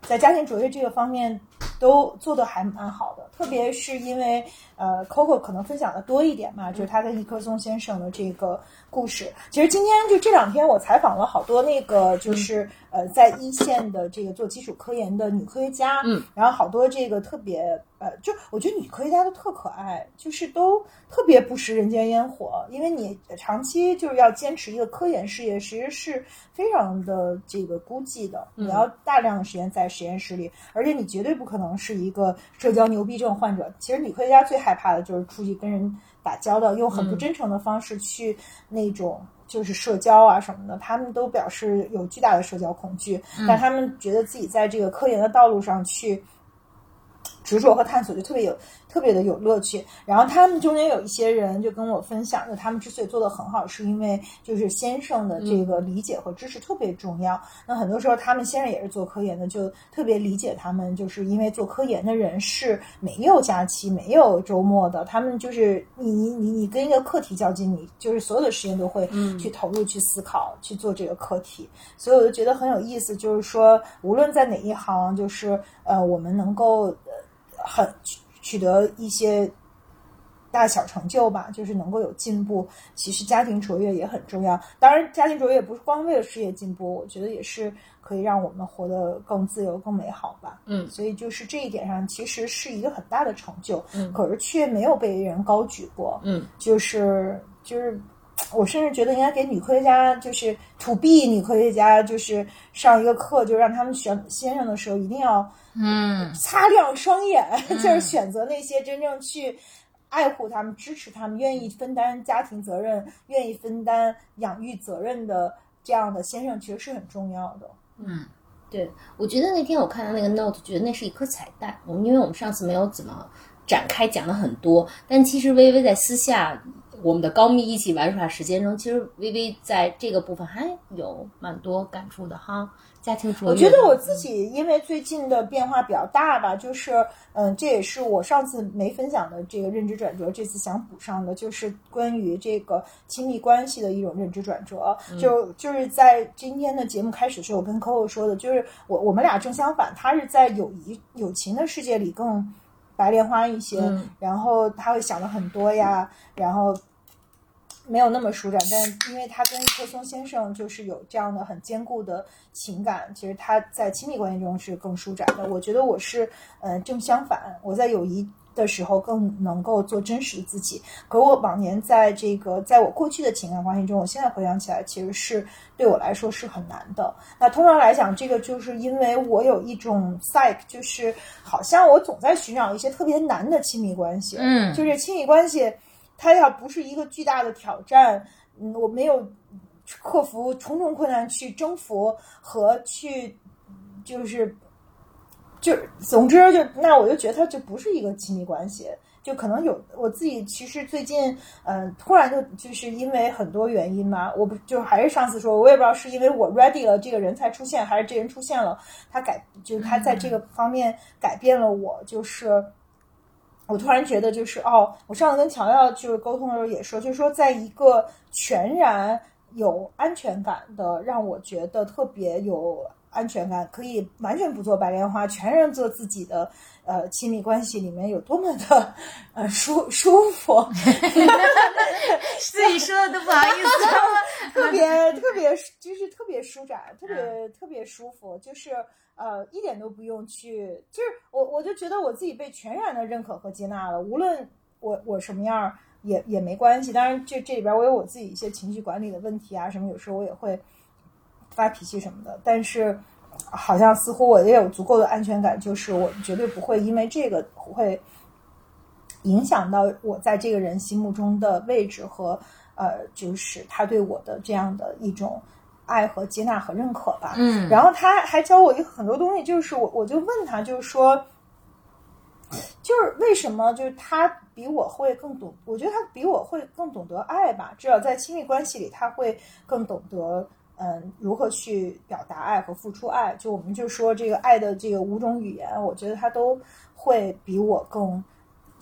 在家庭卓越这个方面都做的还蛮好的，特别是因为呃，Coco 可能分享的多一点嘛，就是他跟尼克松先生的这个故事。其实今天就这两天，我采访了好多那个就是呃，在一线的这个做基础科研的女科学家，嗯，然后好多这个特别呃，就我觉得女科学家都特可爱，就是都特别不食人间烟火，因为你长期就是要坚持一个科研事业，其实是非常的这个孤寂的，你要大量的时间在实验室里，而且你绝对不可能是一个社交牛逼症患者。其实女科学家最害怕的就是出去跟人打交道，用很不真诚的方式去那种。就是社交啊什么的，他们都表示有巨大的社交恐惧，但他们觉得自己在这个科研的道路上去执着和探索，就特别有特别的有乐趣。然后他们中间有一些人就跟我分享，就他们之所以做得很好，是因为就是先生的这个理解和支持特别重要。那很多时候他们先生也是做科研的，就特别理解他们，就是因为做科研的人是没有假期、没有周末的，他们就是你你你你跟一个课题较劲，你就是所有的时间都会去投入、去思考、去做这个课题。所以我就觉得很有意思，就是说无论在哪一行，就是呃我们能够呃很取取得一些大小成就吧，就是能够有进步。其实家庭卓越也很重要，当然家庭卓越也不是光为了事业进步，我觉得也是可以让我们活得更自由、更美好吧。嗯所以就是这一点上，其实是一个很大的成就，嗯可是却没有被人高举过。嗯就是就是，我甚至觉得应该给女科学家，就是 to B 女科学家，就是上一个课，就让他们选先生的时候一定要嗯擦亮双眼，就是选择那些真正去爱护他们、支持他们、愿意分担家庭责任、愿意分担养育责任的这样的先生，其实是很重要的。嗯对，我觉得那天我看到那个 note，觉得那是一颗彩蛋。我们因为我们上次没有怎么展开讲了很多，但其实微微在私下我们的高密一起玩耍时间中，其实微微在这个部分还有蛮多感触的哈。家庭卓越，我觉得我自己因为最近的变化比较大吧，就是嗯，这也是我上次没分享的这个认知转折，这次想补上的，就是关于这个亲密关系的一种认知转折。就就是在今天的节目开始的时候，我跟 Coco 说的，就是我我们俩正相反，他是在友谊友情的世界里更白莲花一些，嗯然后他会想的很多呀，然后。没有那么舒展，但是因为他跟克松先生就是有这样的很坚固的情感，其实他在亲密关系中是更舒展的。我觉得我是呃正相反，我在友谊的时候更能够做真实的自己。可我往年在这个在我过去的情感关系中，我现在回想起来，其实是对我来说是很难的。那通常来讲，这个就是因为我有一种 psych，就是好像我总在寻找一些特别难的亲密关系，嗯就是亲密关系。它要不是一个巨大的挑战，嗯，我没有克服重重困难去征服和去，就是，就总之就那我就觉得它就不是一个亲密关系。就可能有我自己，其实最近，嗯、突然就就是因为很多原因嘛，我不就还是上次说，我也不知道是因为我 ready 了，这个人才出现，还是这人出现了，他改，就是他在这个方面改变了我，就是。我突然觉得，就是哦，我上次跟乔乔就是沟通的时候也说，就是说，在一个全然有安全感的，让我觉得特别有安全感，可以完全不做白莲花，全然做自己的呃亲密关系里面有多么的呃舒舒服 自己说的都不好意思了。特别特别就是特别舒展，特别特别舒服，就是呃一点都不用去，就是我我就觉得我自己被全然的认可和接纳了，无论我我什么样儿，也也没关系。当然，这这里边我有我自己一些情绪管理的问题啊，什么有时候我也会发脾气什么的。但是，好像似乎我也有足够的安全感，就是我绝对不会因为这个会影响到我在这个人心目中的位置和呃，就是他对我的这样的一种爱和接纳和认可吧。嗯然后他还教我一个很多东西，就是我我就问他，就是说，就是为什么就是他比我会更懂，我觉得他比我会更懂得爱吧，至少在亲密关系里，他会更懂得。嗯，如何去表达爱和付出爱？就我们就说这个爱的这个五种语言，我觉得他都会比我更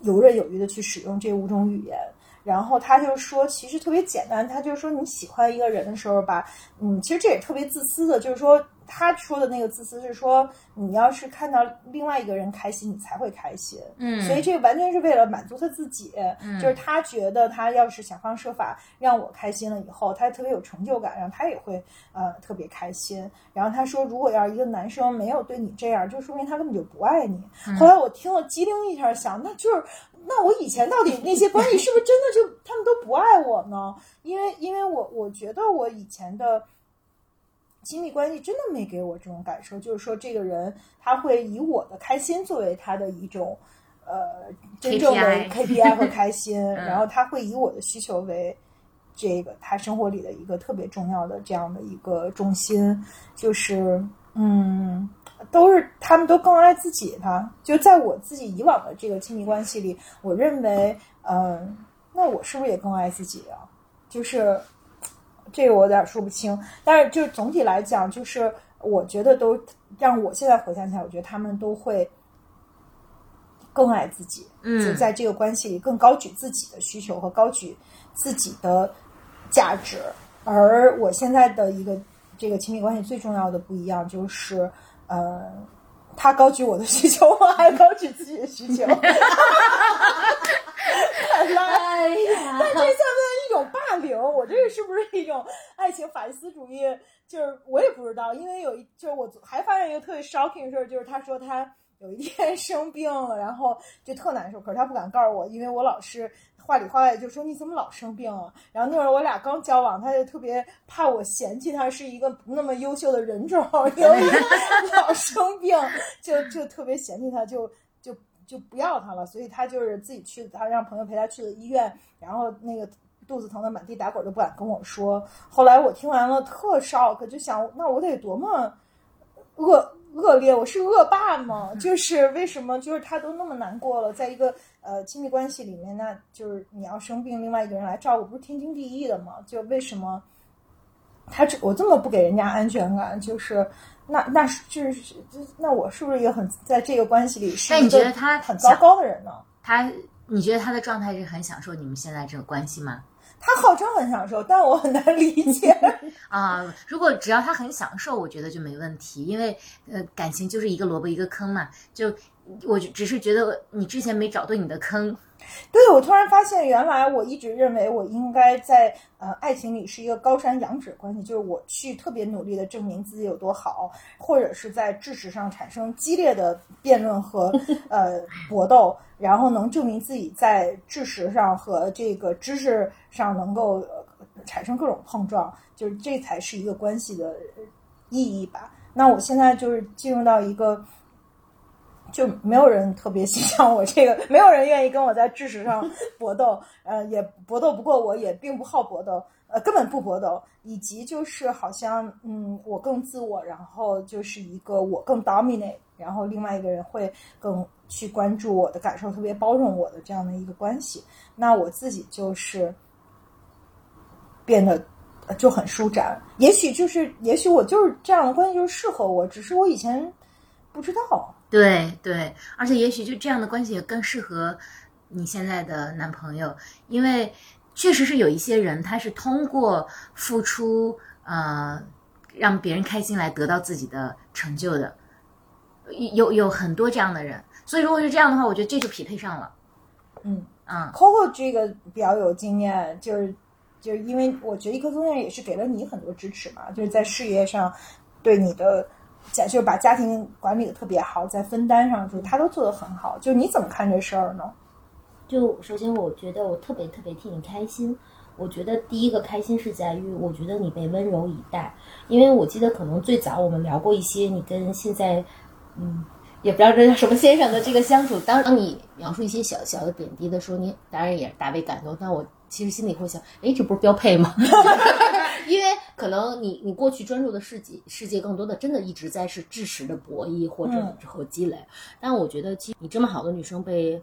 游刃有余的去使用这五种语言。然后他就说，其实特别简单，他就说你喜欢一个人的时候吧，嗯，其实这也特别自私的，就是说他说的那个自私是说，你要是看到另外一个人开心，你才会开心，嗯所以这个完全是为了满足他自己，就是他觉得他要是想方设法让我开心了以后，他特别有成就感，然后他也会呃特别开心。然后他说，如果要是一个男生没有对你这样，就说明他根本就不爱你。后来我听了机灵一下想，那就是那我以前到底那些关系是不是真的就他们都不爱我呢？因为因为我我觉得我以前的。亲密关系真的没给我这种感受，就是说这个人他会以我的开心作为他的一种呃真正的 KPI 和开心，然后他会以我的需求为这个他生活里的一个特别重要的这样的一个重心，就是嗯，都是他们都更爱自己吧。就在我自己以往的这个亲密关系里，我认为，嗯、那我是不是也更爱自己啊？就是这个我有点说不清，但是就是总体来讲，就是我觉得都让我现在回想起来，我觉得他们都会更爱自己，嗯就在这个关系里更高举自己的需求和高举自己的价值。而我现在的一个这个亲密关系最重要的不一样就是，呃，他高举我的需求，我还高举自己的需求。太 拉哎呀，但这算不算一种霸凌？我这个是不是一种爱情法西斯主义？就是我也不知道，因为有一就是我还发现一个特别 shocking 的事儿，就是他说他有一天生病了，然后就特难受，可是他不敢告诉我，因为我老是话里话外就说你怎么老生病啊？然后那会儿我俩刚交往，他就特别怕我嫌弃他是一个不那么优秀的人种，因为老生病，就就特别嫌弃他，就就就不要他了，所以他就是自己去，他让朋友陪他去了医院，然后那个肚子疼的满地打滚都不敢跟我说。后来我听完了特 shock，就想那我得多么恶恶劣，我是恶霸吗？就是为什么就是他都那么难过了，在一个呃亲密关系里面，那就是你要生病，另外一个人来照顾，不是天经地义的吗？就为什么？他这我这么不给人家安全感，就是那那是就是那我是不是一个很在这个关系里是但你一个觉得他很糟糕的人呢？他，你觉得他的状态是很享受你们现在这个关系吗？他号称很享受，但我很难理解。啊，如果只要他很享受，我觉得就没问题，因为呃，感情就是一个萝卜一个坑嘛。就我就只是觉得你之前没找对你的坑，对，我突然发现，原来我一直认为我应该在呃爱情里是一个高山仰止关系，就是我去特别努力的证明自己有多好，或者是在知识上产生激烈的辩论和呃搏斗，然后能证明自己在知识上和这个知识上能够、产生各种碰撞，就是这才是一个关系的意义吧。那我现在就是进入到一个。就没有人特别欣赏我这个，没有人愿意跟我在知识上搏斗，呃，也搏斗不过我，也并不好搏斗，呃，根本不搏斗，以及就是好像，嗯，我更自我，然后就是一个我更 dominate，然后另外一个人会更去关注我的感受，特别包容我的这样的一个关系，那我自己就是变得就很舒展，也许就是，也许我就是这样的关系就是适合我，只是我以前不知道。对对，而且也许就这样的关系也更适合你现在的男朋友，因为确实是有一些人他是通过付出呃让别人开心来得到自己的成就的，有有很多这样的人，所以如果是这样的话，我觉得这就匹配上了。嗯。嗯。Coco 这个比较有经验，就是就是因为我觉得一颗松叶也是给了你很多支持嘛，就是在事业上对你的家，就是把家庭管理的特别好，在分担上，就他都做得很好。就你怎么看这事儿呢？就首先我觉得我特别特别替你开心。我觉得第一个开心是在于，我觉得你被温柔以待，因为我记得可能最早我们聊过一些你跟现在，嗯，也不知道这叫什么先生的这个相处。当当你描述一些小小的点滴的时候，你当然也大为感动。但我其实心里会想，哎，这不是标配吗？因为可能你你过去专注的世界世界更多的真的一直在是知识的博弈或者之后积累。但我觉得，其实你这么好的女生被。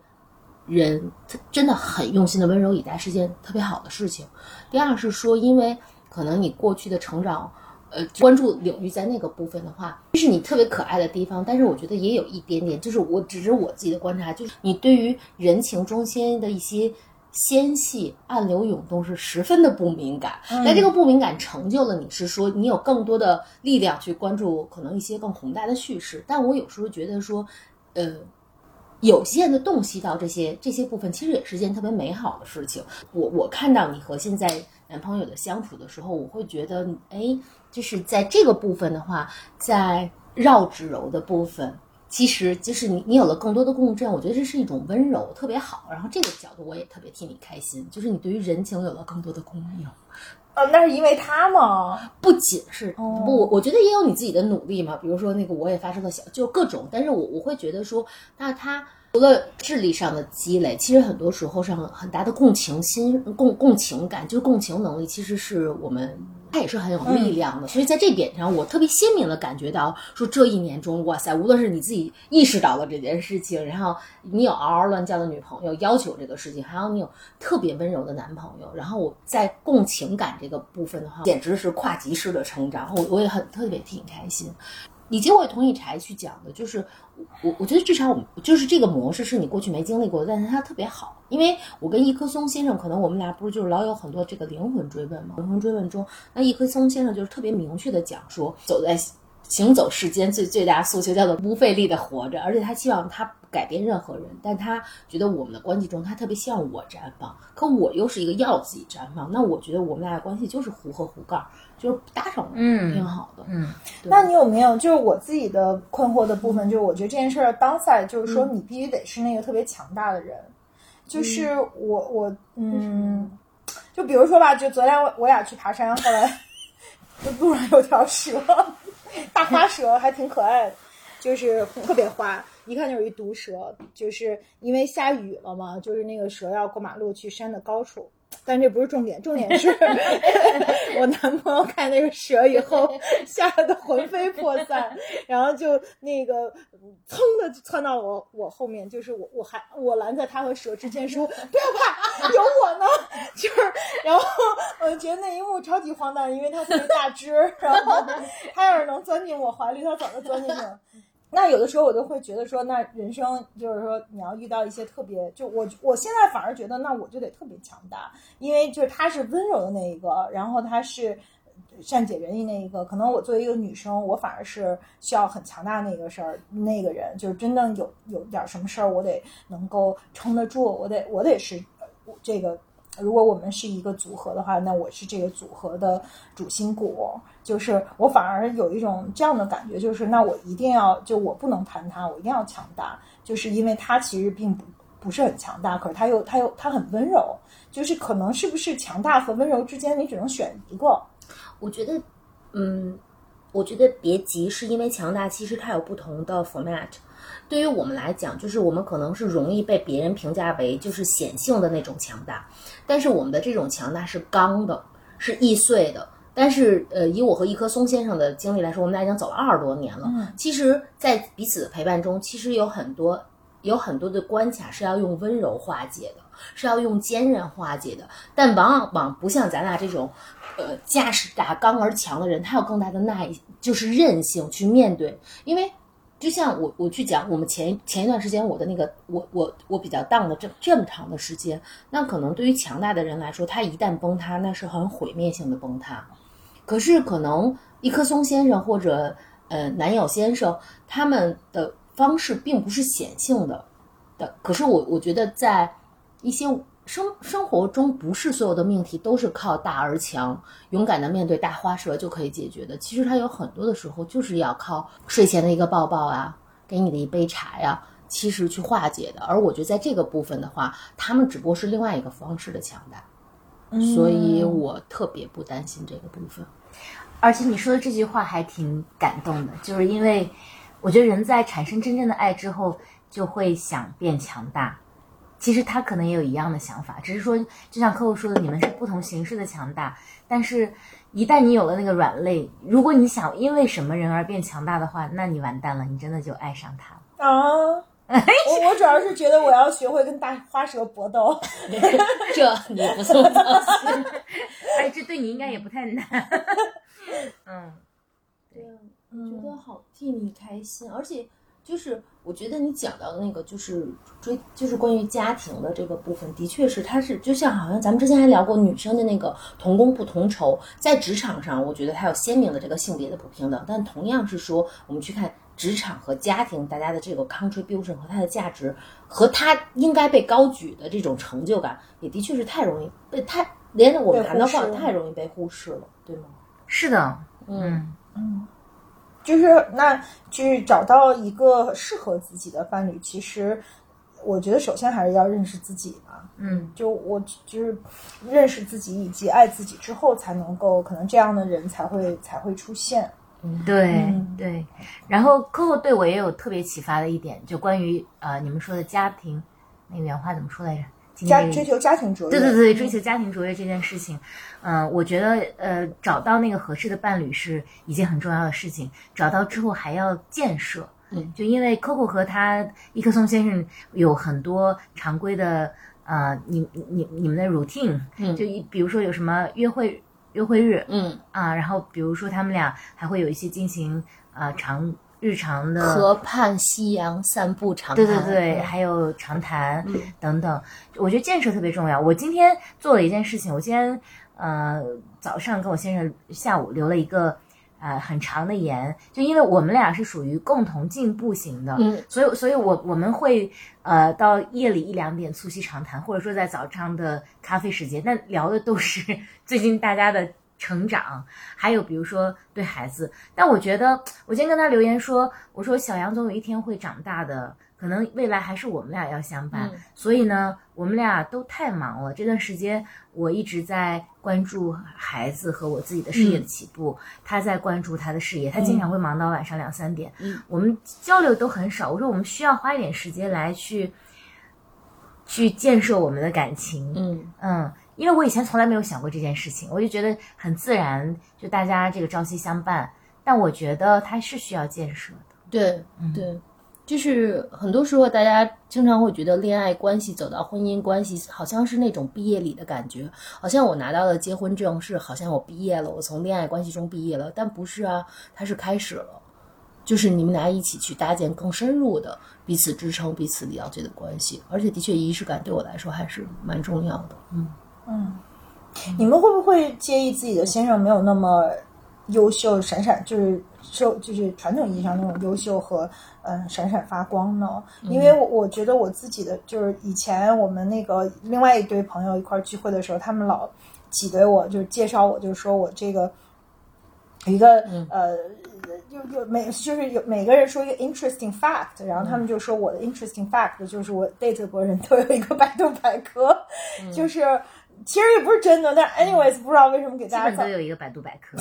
人真的很用心的温柔以待是件特别好的事情。第二是说，因为可能你过去的成长，呃，关注领域在那个部分的话，这是你特别可爱的地方。但是我觉得也有一点点，就是我只是我自己的观察，就是你对于人情中心的一些纤细、暗流涌动是十分的不敏感。但这个不敏感成就了你，是说你有更多的力量去关注可能一些更宏大的叙事。但我有时候觉得说，呃。有限的洞悉到这些这些部分，其实也是件特别美好的事情。我我看到你和现在男朋友的相处的时候，我会觉得，哎，就是在这个部分的话，在绕指柔的部分，其实就是你你有了更多的共振，我觉得这是一种温柔，特别好。然后这个角度我也特别替你开心，就是你对于人情有了更多的共鸣。呃，那是因为他吗？不仅是不，我我觉得也有你自己的努力嘛。比如说那个，我也发生了小，就各种。但是我我会觉得说，那他。除了智力上的积累，其实很多时候上很大的共情心、共共情感，就是共情能力，其实是我们它也是很有力量的。所以在这点上，我特别鲜明的感觉到，说这一年中，哇塞，无论是你自己意识到了这件事情，然后你有嗷嗷乱叫的女朋友要求这个事情，还有你有特别温柔的男朋友，然后我在共情感这个部分的话，简直是跨级式的成长，我我也很特别替你开心。以及我也同意柴去讲的，就是我我觉得至少我们就是这个模式是你过去没经历过，但是它特别好。因为我跟一棵松先生，可能我们俩不是就是老有很多这个灵魂追问嘛？灵魂追问中，那一棵松先生就是特别明确的讲说，走在行走世间最最大诉求叫做不费力的活着，而且他希望他改变任何人，但他觉得我们的关系中，他特别希望我绽放，可我又是一个要自己绽放，那我觉得我们俩的关系就是壶和壶盖。就是搭上了，嗯，挺好的，嗯。那你有没有就是我自己的困惑的部分？就是我觉得这件事儿当下就是说，你必须得是那个特别强大的人。就是我我嗯，就比如说吧，就昨天我我俩去爬山，后来就 路上有条蛇，大花蛇还挺可爱的，就是特别花，一看就是一毒蛇。就是因为下雨了嘛，就是那个蛇要过马路去山的高处。但这不是重点，重点是 我男朋友看那个蛇以后吓得魂飞魄散，然后就那个噌的窜到我我后面，就是我我还我拦在他和蛇之间说不要怕，有我呢，就是然后我觉得那一幕超级荒诞，因为他特别大只，然后他要是能钻进我怀里，他早就钻进去了。那有的时候我就会觉得说，那人生就是说，你要遇到一些特别，就我我现在反而觉得，那我就得特别强大，因为就是他是温柔的那一个，然后他是善解人意那一个，可能我作为一个女生，我反而是需要很强大那个事儿，那个人就是真正有有点什么事儿，我得能够撑得住，我得我得是这个。如果我们是一个组合的话，那我是这个组合的主心骨，就是我反而有一种这样的感觉，就是那我一定要，就我不能谈他，我一定要强大，就是因为他其实并不不是很强大，可是他又他又他很温柔，就是可能是不是强大和温柔之间，你只能选一个？我觉得，嗯，我觉得别急，是因为强大其实它有不同的 format。对于我们来讲，就是我们可能是容易被别人评价为就是显性的那种强大，但是我们的这种强大是刚的，是易碎的。但是，呃，以我和一棵松先生的经历来说，我们俩已经走了二十多年了。嗯其实，在彼此的陪伴中，其实有很多有很多的关卡是要用温柔化解的，是要用坚韧化解的。但往往不像咱俩这种，呃，架势大、刚而强的人，他有更大的耐，就是韧性去面对，因为。就像我我去讲，我们前前一段时间我的那个我我我比较荡的这这么长的时间，那可能对于强大的人来说，他一旦崩塌，那是很毁灭性的崩塌。可是可能一棵松先生或者呃南友先生他们的方式并不是显性的的，可是我我觉得在一些。生生活中不是所有的命题都是靠大而强、勇敢的面对大花蛇就可以解决的。其实它有很多的时候就是要靠睡前的一个抱抱啊，给你的一杯茶呀，其实去化解的。而我觉得在这个部分的话，他们只不过是另外一个方式的强大，所以我特别不担心这个部分。而且你说的这句话还挺感动的，就是因为我觉得人在产生真正的爱之后，就会想变强大。其实他可能也有一样的想法，只是说，就像客户说的，你们是不同形式的强大。但是，一旦你有了那个软肋，如果你想因为什么人而变强大的话，那你完蛋了，你真的就爱上他了。啊！我我主要是觉得我要学会跟大花蛇搏斗。这你不送操心，哎，这对你应该也不太难。嗯，对，觉得好替你开心，而且。就是我觉得你讲到的那个，就是追，就是关于家庭的这个部分，的确是，它是就像好像咱们之前还聊过女生的那个同工不同酬，在职场上，我觉得它有鲜明的这个性别的不平等，但同样是说，我们去看职场和家庭，大家的这个 contribution 和它的价值，和它应该被高举的这种成就感，也的确是太容易被太连我们谈的话太容易被忽视了，对吗？是的，嗯嗯。就是那去找到一个适合自己的伴侣，其实我觉得首先还是要认识自己嘛。嗯，就我就是认识自己以及爱自己之后，才能够可能这样的人才会才会出现。嗯，对对。然后 Coco 对我也有特别启发的一点，就关于呃你们说的家庭，那个原话怎么说来着？家追求家庭卓越，对对对，追求家庭卓越这件事情，嗯，我觉得呃，找到那个合适的伴侣是一件很重要的事情。找到之后还要建设，嗯，就因为 Coco 和他伊克松先生有很多常规的呃，你你你们的 routine，嗯，就一比如说有什么约会约会日，嗯啊，然后比如说他们俩还会有一些进行呃长。日常的河畔夕阳散步长谈，对对对，还有长谈等等，我觉得建设特别重要。我今天做了一件事情，我今天呃早上跟我先生下午留了一个呃很长的言，就因为我们俩是属于共同进步型的，嗯，所以所以我我们会呃到夜里一两点促膝长谈，或者说在早上的咖啡时间，但聊的都是 最近大家的。成长，还有比如说对孩子，但我觉得我今天跟他留言说，我说小杨总有一天会长大的，可能未来还是我们俩要相伴。所以呢，我们俩都太忙了，这段时间我一直在关注孩子和我自己的事业的起步，他在关注他的事业，他经常会忙到晚上两三点，我们交流都很少。我说我们需要花一点时间来去去建设我们的感情。嗯嗯。因为我以前从来没有想过这件事情，我就觉得很自然，就大家这个朝夕相伴。但我觉得它是需要建设的。对，对，就是很多时候大家经常会觉得恋爱关系走到婚姻关系，好像是那种毕业礼的感觉，好像我拿到了结婚证是好像我毕业了，我从恋爱关系中毕业了。但不是啊，它是开始了，就是你们俩一起去搭建更深入的彼此支撑、彼此了解的关系。而且的确，仪式感对我来说还是蛮重要的。嗯。嗯，你们会不会介意自己的先生没有那么优秀、闪闪，就是受就是传统意义上那种优秀和嗯闪闪发光呢？因为我我觉得我自己的就是以前我们那个另外一堆朋友一块聚会的时候，他们老挤兑我，就是介绍我，就是说我这个一个呃，就就每就是有每个人说一个 interesting fact，然后他们就说我的 interesting fact 就是我 date 过人都有一个百度百科，就是。其实也不是真的，但 anyways 不知道为什么给大家。基本都有一个百度百科。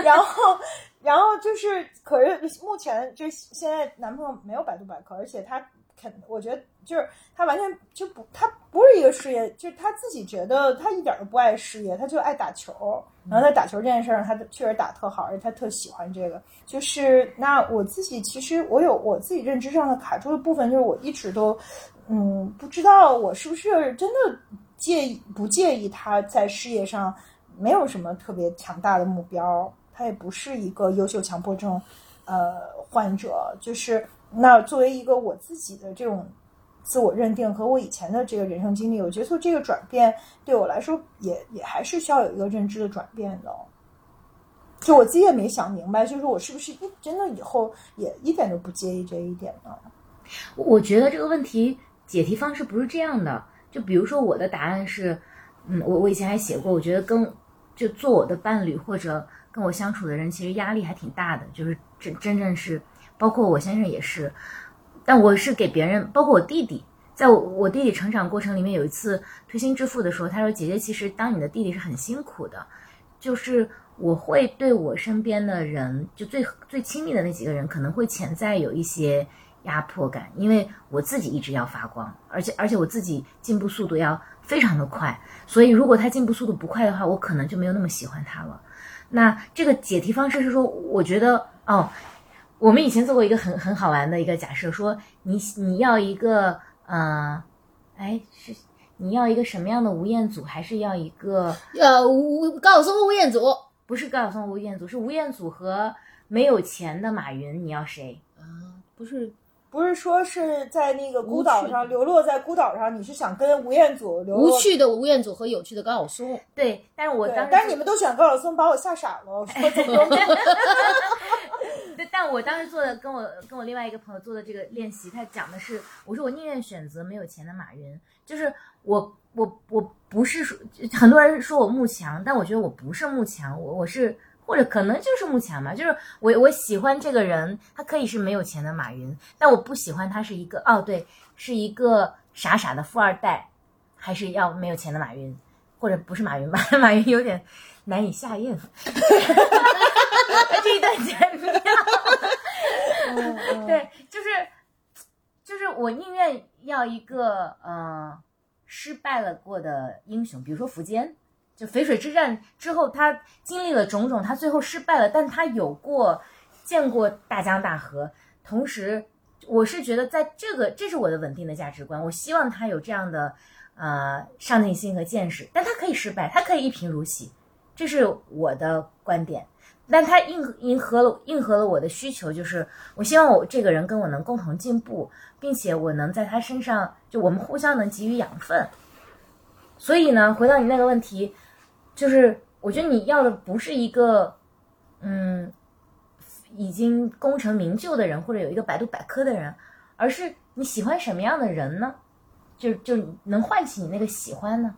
然后，然后就是，可是目前就现在男朋友没有百度百科，而且他肯，我觉得就是他完全就不，他不是一个事业，就是他自己觉得他一点都不爱事业，他就爱打球。然后在打球这件事上，他确实打特好，而且他特喜欢这个。就是那我自己其实我有我自己认知上的卡住的部分，就是我一直都嗯不知道我是不是真的。介意不介意他在事业上没有什么特别强大的目标，他也不是一个优秀强迫症，呃，患者。就是那作为一个我自己的这种自我认定和我以前的这个人生经历，我觉得这个转变对我来说也也还是需要有一个认知的转变的。就我自己也没想明白，就是我是不是一真的以后也一点都不介意这一点呢？我觉得这个问题解题方式不是这样的。就比如说我的答案是，嗯，我我以前还写过，我觉得跟就做我的伴侣或者跟我相处的人，其实压力还挺大的。就是真真正是，包括我先生也是，但我是给别人，包括我弟弟，在我弟弟成长过程里面，有一次推心置腹的说，他说：“姐姐，其实当你的弟弟是很辛苦的，就是我会对我身边的人，就最最亲密的那几个人，可能会潜在有一些压迫感，因为我自己一直要发光，而且而且我自己进步速度要非常的快，所以如果他进步速度不快的话，我可能就没有那么喜欢他了。那这个解题方式是说，我觉得哦。”我们以前做过一个很很好玩的一个假设，说你你要一个呃，哎是你要一个什么样的吴彦祖，还是要一个呃吴高晓松吴彦祖？不是高晓松吴彦祖，是吴彦祖和没有钱的马云，你要谁？啊，不是不是说是在那个孤岛上流落在孤岛上，你是想跟吴彦祖流落？无趣的吴彦祖和有趣的高晓松。对，但是我当时但是你们都选高晓松，把我吓傻了。我 说怎么？对，但我当时做的跟我跟我另外一个朋友做的这个练习，他讲的是，我说我宁愿选择没有钱的马云，就是我我我不是说很多人说我慕强，但我觉得我不是慕强，我我是或者可能就是目前吧，就是我我喜欢这个人，他可以是没有钱的马云，但我不喜欢他是一个哦对，是一个傻傻的富二代，还是要没有钱的马云，或者不是马云吧，马云有点难以下咽。这一段剪掉。对，就是就是我宁愿要一个呃失败了过的英雄，比如说苻坚，就淝水之战之后，他经历了种种，他最后失败了，但他有过见过大江大河。同时，我是觉得在这个，这是我的稳定的价值观，我希望他有这样的呃上进心和见识，但他可以失败，他可以一贫如洗，这是我的观点。但他应应和了应和了我的需求，就是我希望我这个人跟我能共同进步，并且我能在他身上，就我们互相能给予养分。所以呢，回到你那个问题，就是我觉得你要的不是一个，嗯，已经功成名就的人，或者有一个百度百科的人，而是你喜欢什么样的人呢？就就能唤起你那个喜欢呢？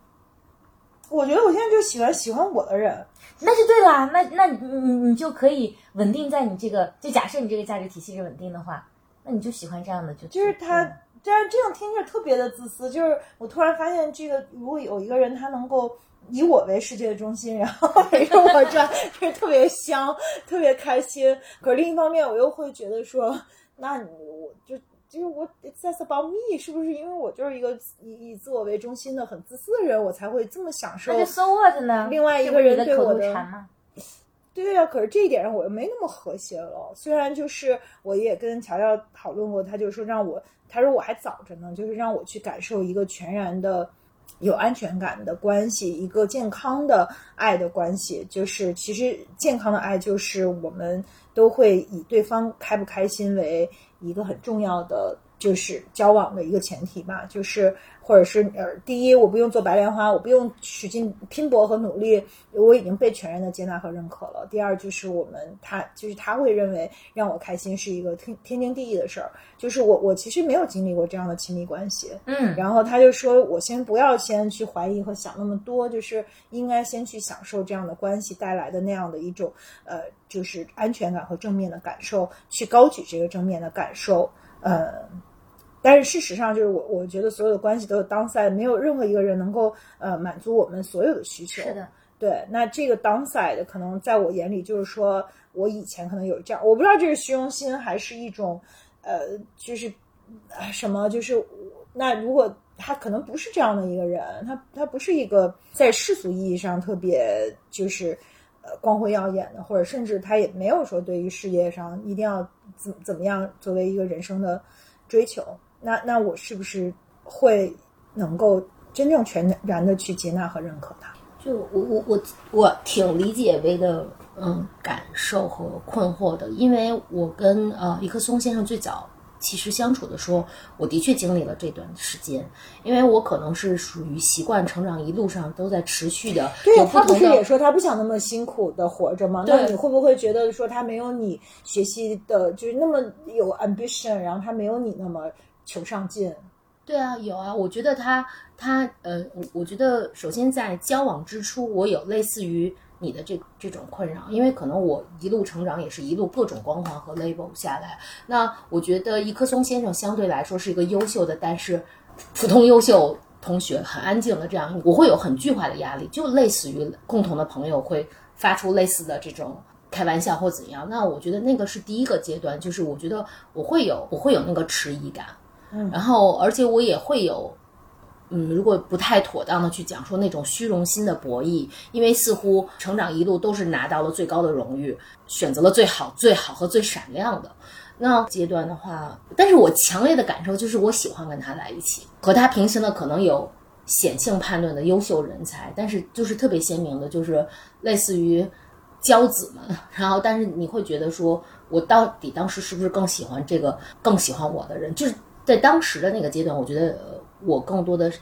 我觉得我现在就喜欢喜欢我的人，那就对啦。那那你你你就可以稳定在你这个，就假设你这个价值体系是稳定的话，那你就喜欢这样的，就就是他。但是这样听着特别的自私。就是我突然发现，这个如果有一个人他能够以我为世界的中心，然后 围着我转，就特别香，特别开心。可是另一方面，我又会觉得说，那你我就。就是我 it's about me，是不是因为我就是一个以以自我为中心的很自私的人，我才会这么享受？那就 so what 呢？另外一个人对我的，对呀。可是这一点上我又没那么和谐了。虽然就是我也跟乔乔讨论过，他就说让我，他说我还早着呢，就是让我去感受一个全然的有安全感的关系，一个健康的爱的关系。就是其实健康的爱，就是我们都会以对方开不开心为。一个很重要的就是交往的一个前提吧，就是或者是呃，第一，我不用做白莲花，我不用使劲拼搏和努力，我已经被全然的接纳和认可了。第二，就是我们他就是他会认为让我开心是一个天天经地义的事儿。就是我我其实没有经历过这样的亲密关系，嗯，然后他就说我先不要先去怀疑和想那么多，就是应该先去享受这样的关系带来的那样的一种呃，就是安全感和正面的感受，去高举这个正面的感受，呃。但是事实上，就是我我觉得所有的关系都有当赛，没有任何一个人能够呃满足我们所有的需求。是的，对。那这个当赛的可能在我眼里就是说，我以前可能有这样，我不知道这是虚荣心还是一种呃，就是什么，就是那如果他可能不是这样的一个人，他他不是一个在世俗意义上特别就是呃光辉耀眼的，或者甚至他也没有说对于事业上一定要怎怎么样作为一个人生的追求。那那我是不是会能够真正全然的去接纳和认可他？就我我我我挺理解薇的嗯感受和困惑的，因为我跟呃一棵松先生最早其实相处的时候，我的确经历了这段时间，因为我可能是属于习惯成长一路上都在持续的。对他不是也说他不想那么辛苦的活着吗？那你会不会觉得说他没有你学习的就是那么有 ambition，然后他没有你那么。求上进，对啊，有啊。我觉得他他呃，我我觉得首先在交往之初，我有类似于你的这这种困扰，因为可能我一路成长也是一路各种光环和 label 下来。那我觉得一棵松先生相对来说是一个优秀的，但是普通优秀同学很安静的这样，我会有很巨化的压力，就类似于共同的朋友会发出类似的这种开玩笑或怎样。那我觉得那个是第一个阶段，就是我觉得我会有我会有那个迟疑感，然后而且我也会有。嗯，如果不太妥当的去讲说那种虚荣心的博弈，因为似乎成长一路都是拿到了最高的荣誉，选择了最好、最好和最闪亮的。那阶段的话，但是我强烈的感受就是我喜欢跟他在一起，和他平行的可能有显性判断的优秀人才，但是就是特别鲜明的，就是类似于骄子们。然后，但是你会觉得说，我到底当时是不是更喜欢这个更喜欢我的人？就是在当时的那个阶段，我觉得我更多的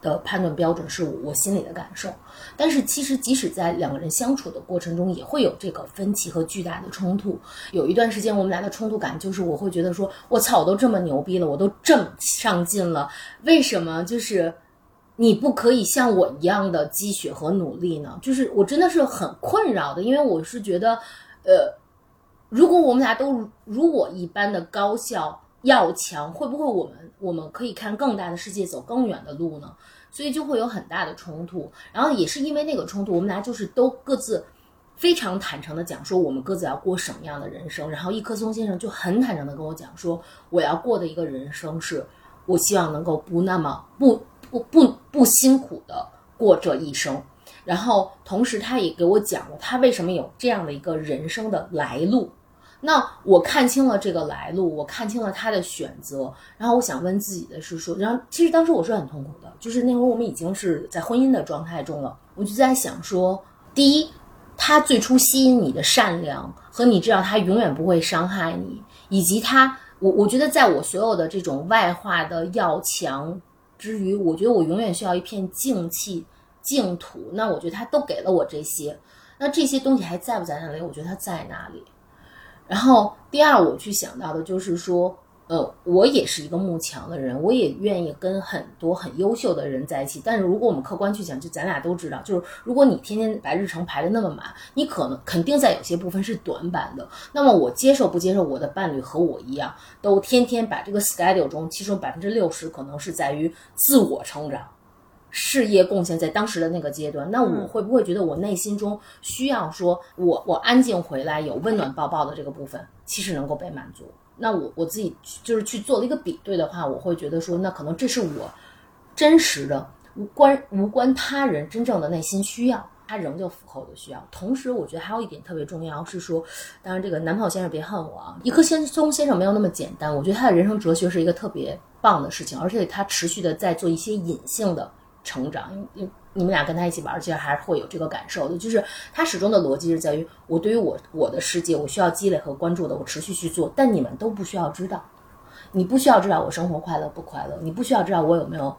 的判断标准是我心里的感受。但是其实即使在两个人相处的过程中，也会有这个分歧和巨大的冲突。有一段时间，我们俩的冲突感就是我会觉得说，我操，我都这么牛逼了，我都这么上进了，为什么就是你不可以像我一样的积雪和努力呢？就是我真的是很困扰的，因为我是觉得，呃，如果我们俩都如我一般的高效要强，会不会我们我们可以看更大的世界，走更远的路呢？所以就会有很大的冲突。然后也是因为那个冲突，我们俩就是都各自非常坦诚的讲说我们各自要过什么样的人生。然后一棵松先生就很坦诚的跟我讲说，我要过的一个人生是，我希望能够不那么不不不不辛苦的过这一生。然后同时他也给我讲了他为什么有这样的一个人生的来路。那我看清了这个来路，我看清了他的选择，然后我想问自己的是说，然后其实当时我是很痛苦的，就是那会儿我们已经是在婚姻的状态中了，我就在想说，第一，他最初吸引你的善良和你知道他永远不会伤害你，以及他，我我觉得在我所有的这种外化的要强之余，我觉得我永远需要一片静气净土，那我觉得他都给了我这些，那这些东西还在不在那里？我觉得它在那里。然后第二，我去想到的就是说，呃，我也是一个慕强的人，我也愿意跟很多很优秀的人在一起。但是如果我们客观去讲，就咱俩都知道，就是如果你天天把日程排的那么满，你可能肯定在有些部分是短板的。那么我接受不接受我的伴侣和我一样，都天天把这个 schedule 中，其中百分之六十可能是在于自我成长。事业贡献在当时的那个阶段，那我会不会觉得我内心中需要说，我我安静回来有温暖抱抱的这个部分，其实能够被满足？那我我自己就是去做了一个比对的话，我会觉得说，那可能这是我真实的无关无关他人真正的内心需要，他仍旧符合我的需要。同时，我觉得还有一点特别重要是说，当然这个男朋友先生别恨我啊，一颗先松先生没有那么简单，我觉得他的人生哲学是一个特别棒的事情，而且他持续的在做一些隐性的。成长，你你们俩跟他一起玩，其实还是会有这个感受的。就是他始终的逻辑是在于，我对于我我的世界，我需要积累和关注的，我持续去做。但你们都不需要知道，你不需要知道我生活快乐不快乐，你不需要知道我有没有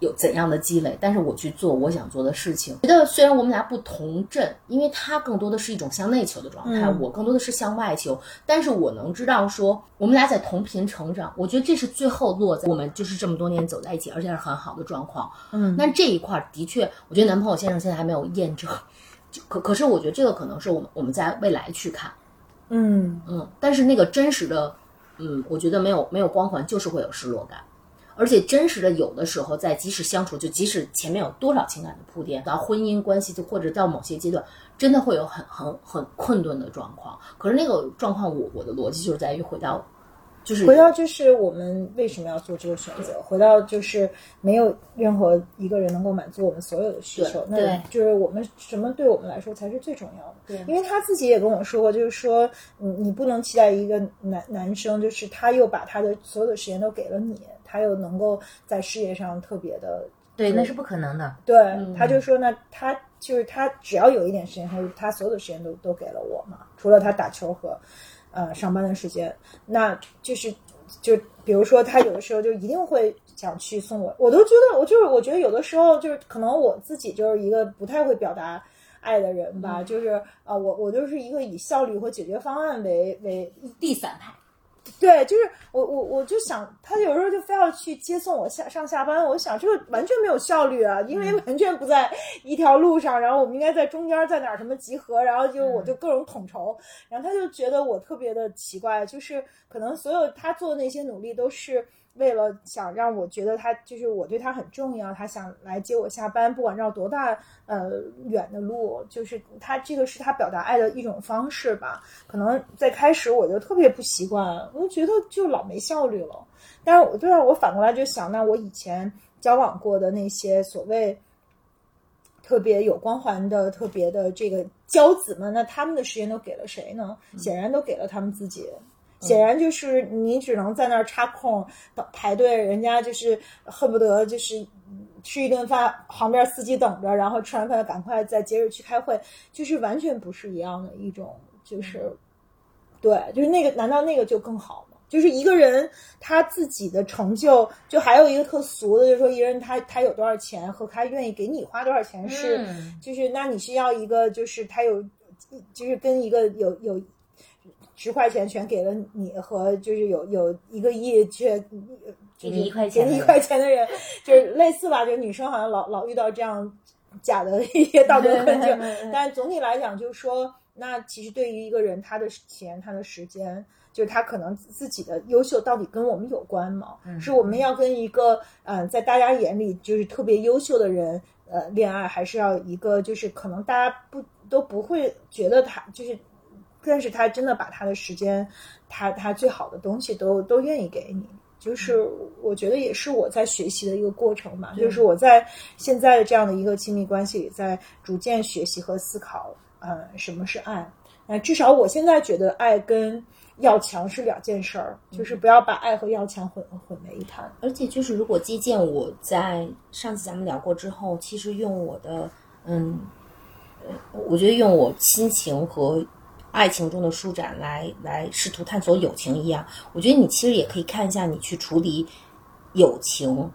有怎样的积累。但是我去做我想做的事情。觉得虽然我们俩不同阵，因为他更多的是一种向内求的状态，我更多的是向外求。但是我能知道说，我们俩在同频成长，我觉得这是最后落在我们就是这么多年走在一起，而且是很好的状况。嗯，那这一块儿的确，我觉得男朋友先生现在还没有验证，就可可是我觉得这个可能是我们我们在未来去看，嗯嗯，但是那个真实的，嗯，我觉得没有没有光环，就是会有失落感。而且真实的有的时候，在即使相处，就即使前面有多少情感的铺垫，到婚姻关系，就或者到某些阶段，真的会有很很很困顿的状况。可是那个状况，我我的逻辑就是在于回到，就是回到就是我们为什么要做这个选择？回到就是没有任何一个人能够满足我们所有的需求，那对就是我们什么对我们来说才是最重要的。对因为他自己也跟我说过，就是说，你你不能期待一个男男生，就是他又把他的所有的时间都给了你，他又能够在事业上特别的对，那是不可能的。对，他就说呢他就是他只要有一点时间，他就他所有的时间都都给了我嘛，除了他打球和呃上班的时间，那就是就比如说他有的时候就一定会想去送我，我都觉得我就是我觉得有的时候就是可能我自己就是一个不太会表达。爱的人吧，就是啊、呃，我我就是一个以效率和解决方案为为第三派，对，就是我我我就想，他有时候就非要去接送我下上下班，我想这个完全没有效率啊，因为完全不在一条路上，然后我们应该在中间在哪儿什么集合，然后就我就各种统筹，然后他就觉得我特别的奇怪，就是可能所有他做的那些努力都是。为了想让我觉得他就是我对他很重要，他想来接我下班，不管绕多大呃远的路，就是他这个是他表达爱的一种方式吧。可能在开始我就特别不习惯，我就觉得就老没效率了。但是我对啊，我反过来就想，那我以前交往过的那些所谓特别有光环的、特别的这个骄子们，那他们的时间都给了谁呢？显然都给了他们自己。显然就是你只能在那儿插空等排队，人家就是恨不得就是吃一顿饭，旁边司机等着，然后吃完饭赶快再接着去开会，就是完全不是一样的一种，就是对，就是那个，难道那个就更好吗？就是一个人他自己的成就，就还有一个特俗的，就是说一个人他他有多少钱和他愿意给你花多少钱是，就是那你是要一个就是他有，就是跟一个有有。十块钱全给了你和就是有有一个亿却给你一块钱给你一块钱的人，就是类似吧？就是女生好像老老遇到这样假的一些道德困境。但总体来讲，就是说，那其实对于一个人，他的钱、他的时间，就是他可能自己的优秀，到底跟我们有关吗？是我们要跟一个嗯，在大家眼里就是特别优秀的人呃恋爱，还是要一个就是可能大家不都不会觉得他就是。但是他真的把他的时间，他他最好的东西都都愿意给你，就是我觉得也是我在学习的一个过程嘛，就是我在现在的这样的一个亲密关系里，在逐渐学习和思考，呃，什么是爱？那，至少我现在觉得爱跟要强是两件事儿，就是不要把爱和要强混混为一谈。而且就是如果基建我在上次咱们聊过之后，其实用我的嗯，呃，我觉得用我亲情和。爱情中的舒展，来来试图探索友情一样，我觉得你其实也可以看一下你去处理友情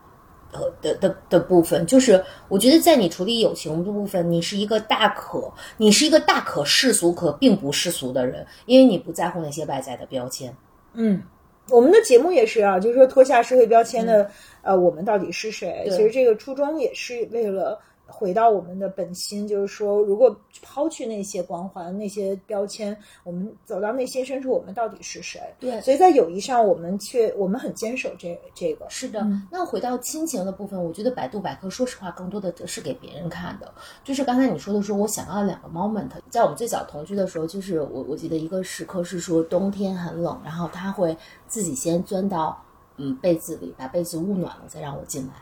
呃的的的部分。就是我觉得在你处理友情的部分，你是一个大可，你是一个大可世俗可并不世俗的人，因为你不在乎那些外在的标签。嗯，我们的节目也是啊，就是说脱下社会标签的，呃，我们到底是谁？其实这个初衷也是为了。回到我们的本心，就是说，如果抛去那些光环、那些标签，我们走到内心深处，我们到底是谁？对，所以在友谊上，我们却我们很坚守这这个。是的，那回到亲情的部分，我觉得百度百科，说实话，更多的是给别人看的。就是刚才你说的说，我想要两个 moment，在我们最早同居的时候，就是我我记得一个时刻是说，冬天很冷，然后他会自己先钻到嗯被子里，把被子捂暖了，再让我进来。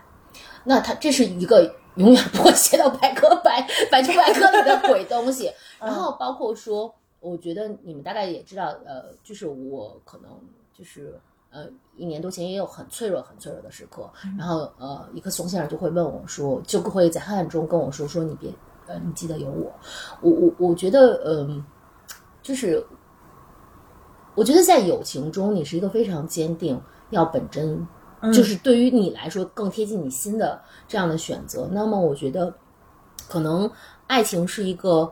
那他这是一个。永远不会写到百科百百度百科里的鬼东西。然后包括说，我觉得你们大概也知道，呃，就是我可能就是呃一年多前也有很脆弱、很脆弱的时刻。然后呃，一棵松先生就会问我说，就会在黑暗中跟我说说你别呃，你记得有我。我我我觉得嗯，就是我觉得在友情中，你是一个非常坚定、要本真。就是对于你来说更贴近你心的这样的选择，那么我觉得，可能爱情是一个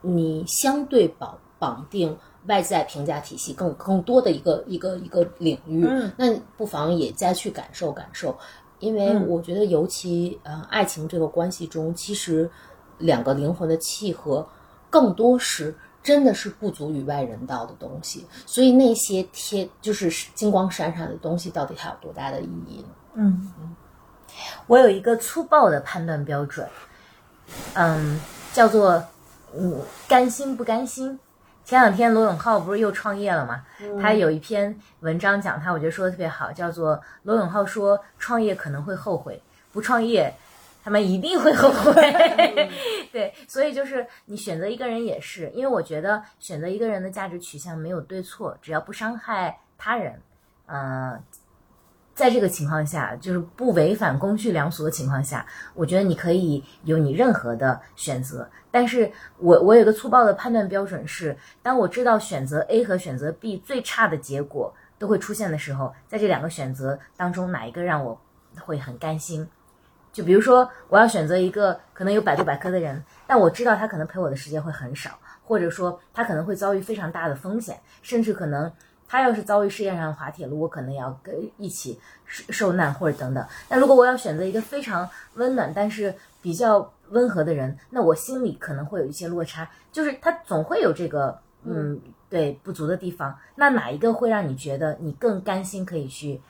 你相对绑绑定外在评价体系更更多的一个一个一个领域。嗯，那不妨也再去感受感受，因为我觉得尤其呃爱情这个关系中，其实两个灵魂的契合更多是。真的是不足与外人道的东西，所以那些贴就是金光闪闪的东西，到底它有多大的意义呢？嗯嗯，我有一个粗暴的判断标准，嗯，叫做嗯甘心不甘心。前两天罗永浩不是又创业了吗？他有一篇文章讲他，我觉得说的特别好，叫做罗永浩说创业可能会后悔，不创业。他们一定会后悔，对，所以就是你选择一个人也是，因为我觉得选择一个人的价值取向没有对错，只要不伤害他人，呃，在这个情况下，就是不违反公序良俗的情况下，我觉得你可以有你任何的选择。但是我我有个粗暴的判断标准是，当我知道选择 A 和选择 B 最差的结果都会出现的时候，在这两个选择当中，哪一个让我会很甘心？就比如说，我要选择一个可能有百度百科的人，但我知道他可能陪我的时间会很少，或者说他可能会遭遇非常大的风险，甚至可能他要是遭遇世界上的滑铁卢，我可能也要跟一起受受难或者等等。那如果我要选择一个非常温暖但是比较温和的人，那我心里可能会有一些落差，就是他总会有这个嗯对不足的地方。那哪一个会让你觉得你更甘心可以去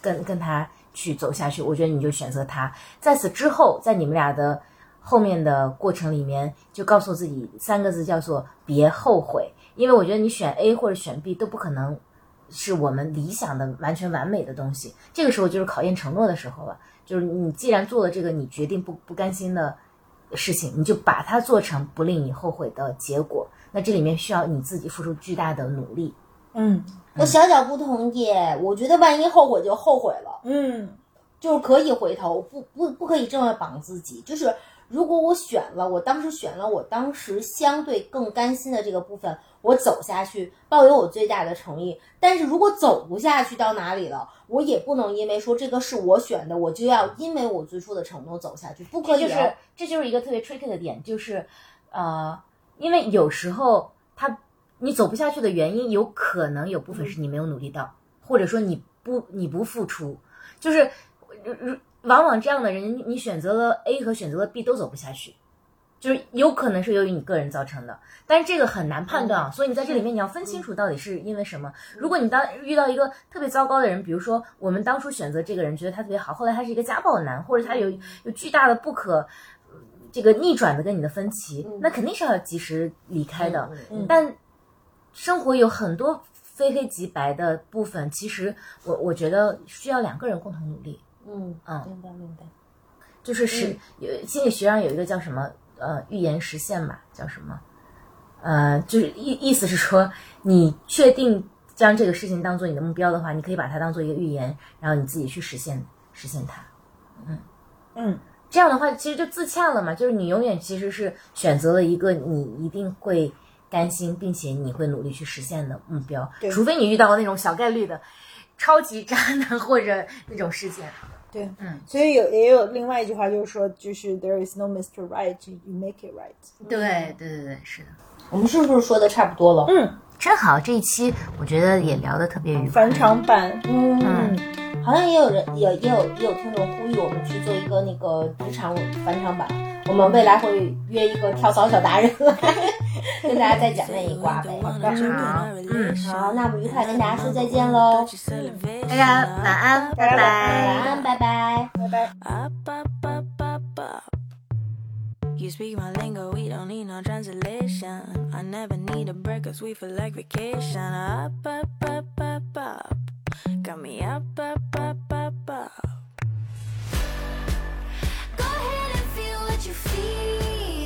跟跟他去走下去？我觉得你就选择他。在此之后，在你们俩的后面的过程里面，就告诉自己三个字，叫做别后悔。因为我觉得你选 A 或者选 B 都不可能是我们理想的完全完美的东西。这个时候就是考验承诺的时候了。就是你既然做了这个你决定不不甘心的事情，你就把它做成不令你后悔的结果。那这里面需要你自己付出巨大的努力。嗯我小小不同意，我觉得万一后悔就后悔了，嗯就是可以回头，不不不可以这么绑自己。就是如果我选了，我当时选了，我当时相对更甘心的这个部分，我走下去，抱有我最大的诚意。但是如果走不下去到哪里了，我也不能因为说这个是我选的，我就要因为我最初的承诺走下去，不可以、哦。就是这就是一个特别 tricky 的点，就是呃，因为有时候他你走不下去的原因，有可能有部分是你没有努力到，或者说你不你不付出，就是往往这样的人，你你选择了 A 和选择了 B 都走不下去。就是有可能是由于你个人造成的，但是这个很难判断啊，所以你在这里面你要分清楚到底是因为什么。如果你当遇到一个特别糟糕的人，比如说我们当初选择这个人，觉得他特别好，后来他是一个家暴男，或者他有有巨大的不可呃这个逆转的跟你的分歧，那肯定是要及时离开的。但生活有很多非黑即白的部分，其实我我觉得需要两个人共同努力。嗯嗯明白明白。就是实有心理学上有一个叫什么呃预言实现吧，叫什么？呃，就是意意思是说，你确定将这个事情当做你的目标的话，你可以把它当做一个预言，然后你自己去实现实现它。嗯嗯这样的话，其实就自洽了嘛，就是你永远其实是选择了一个你一定会甘心，并且你会努力去实现的目标对，除非你遇到那种小概率的超级渣男或者那种事件。对，嗯，所以有也有另外一句话，就是说，就是 there is no Mr. Right, you make it right。对对对对，是的。我们是不是说的差不多了？嗯，真好，这一期我觉得也聊得特别愉快。返场版，嗯嗯，好像也有人也也有也有听众呼吁我们去做一个那个职场返场版，我们未来会约一个跳槽小达人来跟大家再讲那一卦呗。好，嗯，好，那我们愉快跟大家说再见喽，大家晚安，拜拜晚。安，拜拜。拜拜。You speak my lingo, we don't need no translation. I never need a break, cause we feel like vacation. Up, up, up, up, up. Got me up, up, up, up, up. your feet.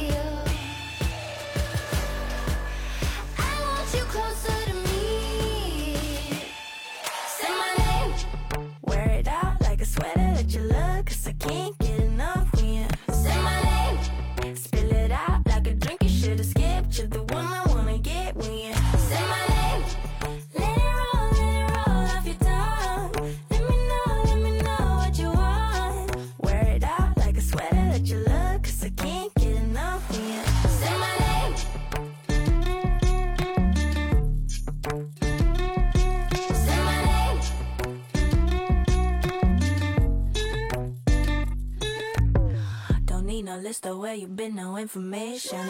Information.